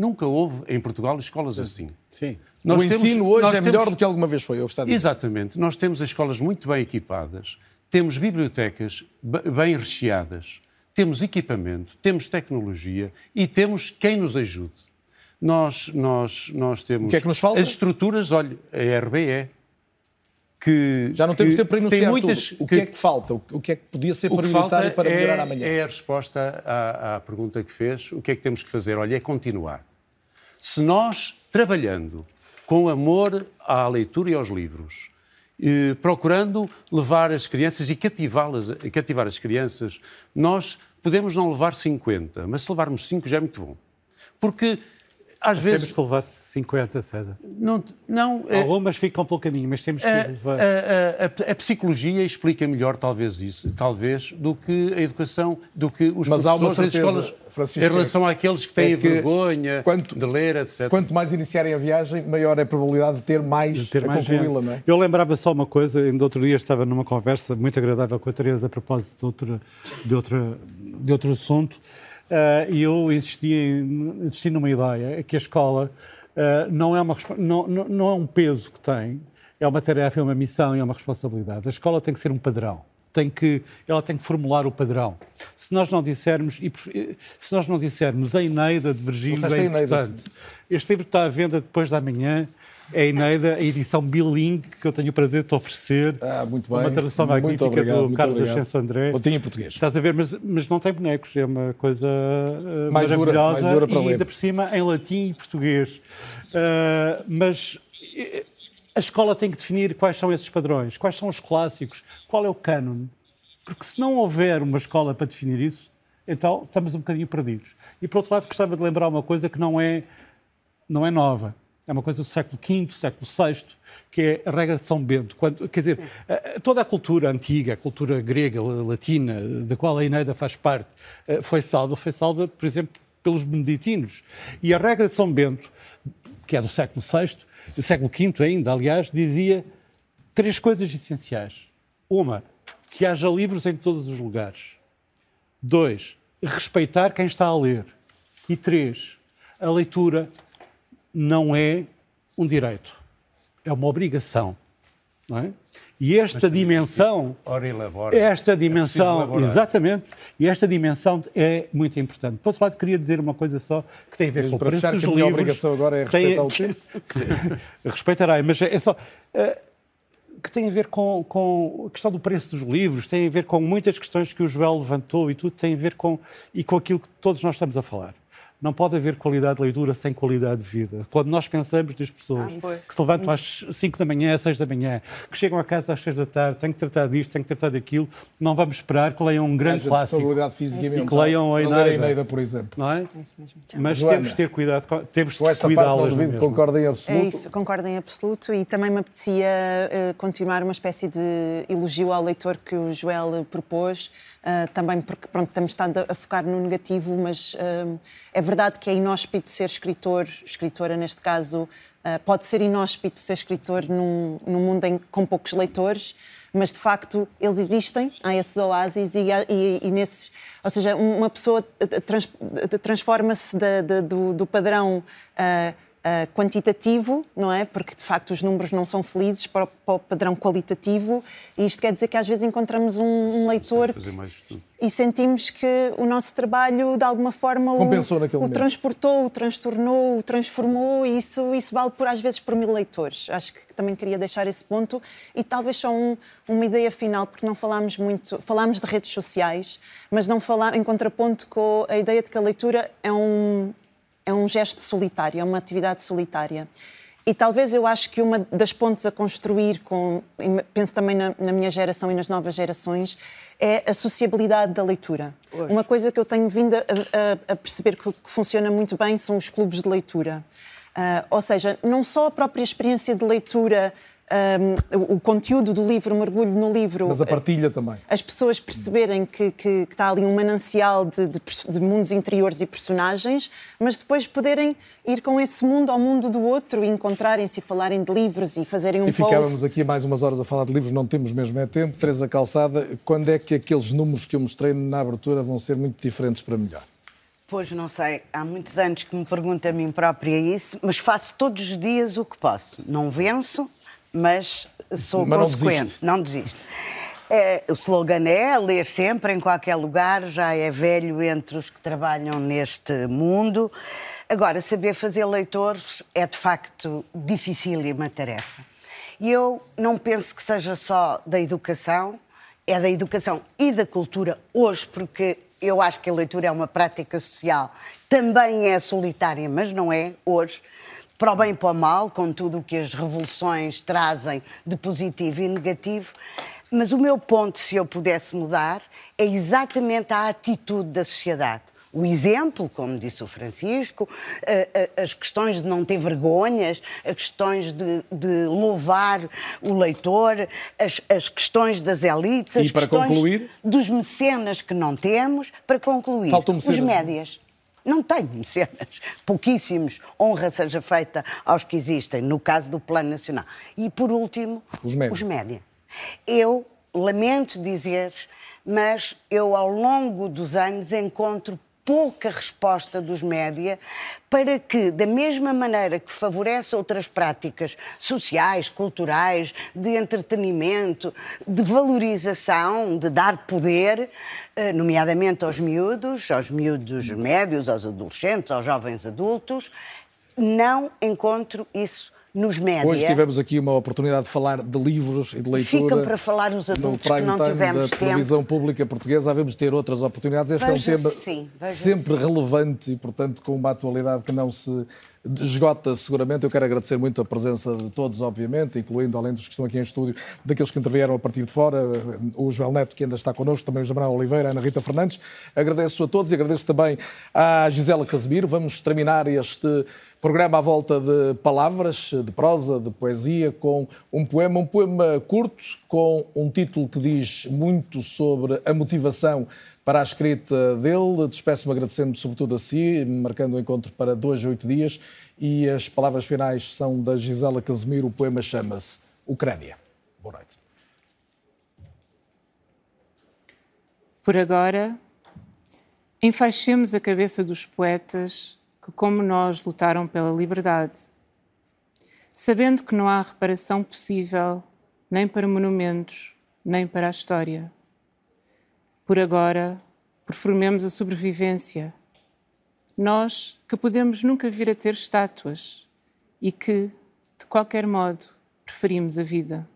S7: Nunca houve em Portugal escolas Sim. assim.
S3: Sim. Nós o temos, ensino hoje é temos... melhor do que alguma vez foi, eu
S7: gostava de Exatamente. Nós temos as escolas muito bem equipadas, temos bibliotecas bem recheadas, temos equipamento, temos tecnologia e temos quem nos ajude. Nós, nós, nós temos
S3: o que é que nos falta?
S7: as estruturas, olha, a RBE, que
S3: já não temos tempo para enunciar muitas, tudo. O que, que, é que falta? O que é que podia ser prioritário para melhorar
S7: é,
S3: amanhã?
S7: É a resposta à, à, pergunta que fez. O que é que temos que fazer? Olha, é continuar. Se nós, trabalhando com amor à leitura e aos livros, eh, procurando levar as crianças e cativá-las, cativar as crianças, nós podemos não levar 50, mas se levarmos 5 já é muito bom. Porque às
S4: mas
S7: vezes.
S4: Temos que levar 50, César.
S7: Não, não,
S4: é- Algumas ficam pelo caminho, mas temos que
S7: a,
S4: levar.
S7: A, a, a, psicologia explica melhor, talvez, isso, talvez, do que a educação, do que os
S3: mas há uma
S7: certeza,
S3: escolas,
S7: Francisco, em relação àqueles que têm é que vergonha
S3: quanto,
S7: de ler, etc.
S3: Quanto mais iniciarem a viagem, maior é a probabilidade de ter mais, de ter mais concluí-la, não é?
S4: Eu lembrava só uma coisa, ainda outro dia estava numa conversa muito agradável com a Teresa a propósito de, outra, de, outra, de outro assunto. Uh, e eu insisti, em, insisti numa ideia, que a escola uh, não, é uma, não, não, não é um peso que tem, é uma tarefa, é uma missão e é uma responsabilidade. A escola tem que ser um padrão. Tem que, ela tem que formular o padrão. Se nós não dissermos, e, se nós não dissermos a Eneida de Virgílio é importante. Este livro está à venda depois da manhã é a Eneida, a edição bilingue que eu tenho o prazer de te oferecer.
S3: Ah, muito bem.
S4: Uma tradução
S3: muito
S4: magnífica
S3: obrigado,
S4: do Carlos Ascenso André.
S3: Eu tinha em português.
S4: Estás a ver, mas, mas não tem bonecos, é uma coisa uh,
S3: mais
S4: maravilhosa
S3: dura, mais dura para
S4: e
S3: ler.
S4: ainda por cima em latim e português. Uh, mas a escola tem que definir quais são esses padrões, quais são os clássicos, qual é o cânone. Porque se não houver uma escola para definir isso, então estamos um bocadinho perdidos. E por outro lado, gostava de lembrar uma coisa que não é, não é nova é uma coisa do século V, século VI, que é a regra de São Bento. Quando, quer dizer, toda a cultura antiga, a cultura grega, latina, da qual a Eneida faz parte, eh, foi salva, foi salva, por exemplo, pelos beneditinos. E a regra de São Bento, que é do século VI, do século V ainda, aliás, dizia três coisas essenciais. Uma, que haja livros em todos os lugares. Dois, respeitar quem está a ler. E três, a leitura não é um direito, é uma obrigação. Não é? E esta
S7: Mas,
S4: dimensão,
S7: ora elabora.
S4: esta
S7: É
S4: dimensão,
S7: é
S4: exatamente, e esta dimensão é muito importante. Por outro lado, queria dizer uma coisa só que tem a ver
S3: Mas
S4: com o preço dos
S3: que a
S4: livros.
S3: minha obrigação agora é respeitar
S4: tem,
S3: o tempo.
S4: respeitarei, mas é só uh, que tem a ver com, com a questão do preço dos livros, tem a ver com muitas questões que o Joel levantou e tudo tem a ver com e com aquilo que todos nós estamos a falar. Não pode haver qualidade de leitura sem qualidade de vida. Quando nós pensamos nas pessoas ah, que se levantam às 5 da manhã, às 6 da manhã, que chegam a casa às 6 da tarde, têm que tratar disto, têm que tratar daquilo, não vamos esperar que leiam um grande clássico
S3: física
S4: e que leiam a Eneida,
S3: a Eneida, por exemplo.
S4: Não é? Mas
S3: Joana,
S4: temos de ter cuidado, temos de cuidá-las.
S3: não concordo em absoluto.
S6: É isso, concordo em absoluto e também me apetecia uh, continuar uma espécie de elogio ao leitor que o Joel propôs, Uh, também porque pronto, temos estado a, focar no negativo, mas uh, é verdade que é inóspito ser escritor, escritora neste caso, uh, pode ser inóspito ser escritor num, num mundo em, com poucos leitores, mas de facto eles existem, há esses oásis e, e, e nesses. Ou seja, uma pessoa trans, transforma-se do, do, padrão uh, quantitativo, não é? Porque de facto os números não são felizes para o, para o padrão qualitativo, e isto quer dizer que às vezes encontramos um, um leitor e sentimos que o nosso trabalho de alguma forma o, o transportou, o transtornou, o transformou, e isso, isso vale por às vezes por mil leitores. Acho que também queria deixar esse ponto e talvez só um, uma ideia final, porque não falámos muito, falámos de redes sociais, mas não falar em contraponto com a ideia de que a leitura é um é um gesto solitário, é uma atividade solitária. E talvez eu acho que uma das pontes a construir, com, penso também na, na minha geração e nas novas gerações, é a sociabilidade da leitura. Hoje. Uma coisa que eu tenho vindo a, a, a perceber que, que, funciona muito bem são os clubes de leitura. Uh, ou seja, não só a própria experiência de leitura um, o conteúdo do livro, o mergulho no livro.
S3: Mas a partilha também.
S6: As pessoas perceberem que, que, que está ali um manancial de, de, de, mundos interiores e personagens, mas depois poderem ir com esse mundo ao mundo do outro e encontrarem-se e falarem de livros e fazerem um
S3: e
S6: post.
S3: E ficávamos aqui mais umas horas a falar de livros, não temos mesmo é tempo. Teresa Calçada, quando é que aqueles números que eu mostrei na abertura vão ser muito diferentes para melhor?
S5: Pois não sei, há muitos anos que me pergunto a mim própria isso, mas faço todos os dias o que posso. Não venço, mas sou
S3: mas
S5: consequente, não desisto. É, o slogan é ler sempre, em qualquer lugar, já é velho entre os que trabalham neste mundo. Agora, saber fazer leitores é de facto dificílima tarefa. E eu não penso que seja só da educação, é da educação e da cultura hoje, porque eu acho que a leitura é uma prática social, também é solitária, mas não é hoje para o bem e para o mal, com tudo o que as revoluções trazem de positivo e negativo. Mas o meu ponto, se eu pudesse mudar, é exatamente a atitude da sociedade o exemplo, como disse o Francisco, as questões de não ter vergonhas, as questões de, de louvar o leitor, as, as, questões das elites, as
S3: e para
S5: questões
S3: concluir?
S5: dos mecenas que não temos, para concluir,
S3: Faltam
S5: os médias. Não tenho mecenas, pouquíssimos. Honra seja feita aos que existem, no caso do Plano Nacional. E, por último,
S3: os.
S5: Os média. Eu lamento dizer, mas eu, ao longo dos anos, encontro pouca resposta dos média para que, da mesma maneira que favorece outras práticas sociais, culturais, de entretenimento, de valorização, de dar poder, eh, nomeadamente aos miúdos, aos miúdos médios, aos adolescentes, aos jovens adultos, não encontro isso nos média.
S3: Hoje tivemos aqui uma oportunidade de falar de livros e de leitura.
S5: Ficam para falar os adultos que não tivemos
S3: da
S5: tempo.
S3: televisão pública portuguesa, havemos de ter outras oportunidades. Este
S5: veja
S3: é um tema
S5: sim,
S3: sempre
S5: sim.
S3: relevante e, portanto, com uma atualidade que não se esgota seguramente. Eu quero agradecer muito a presença de todos, obviamente, incluindo, além dos que estão aqui em estúdio, daqueles que intervieram a partir de fora, o Joel Neto, que ainda está connosco, também o Jamal Oliveira, a Ana Rita Fernandes. Agradeço a todos e agradeço também à Gisela Casimiro. Vamos terminar este programa à volta de palavras, de prosa, de poesia, com um poema, um poema curto, com um título que diz muito sobre a motivação para a escrita dele. Despeço-me agradecendo sobretudo a si, marcando o encontro para dois a oito dias. E as palavras finais são da Gisela Casimiro. O poema chama-se Ucrânia. Boa noite.
S2: Por agora, enfaixemos a cabeça dos poetas que, como nós, lutaram pela liberdade, sabendo que não há reparação possível nem para monumentos, nem para a história. Por agora, performemos a sobrevivência. Nós que podemos nunca vir a ter estátuas e que, de qualquer modo, preferimos a vida.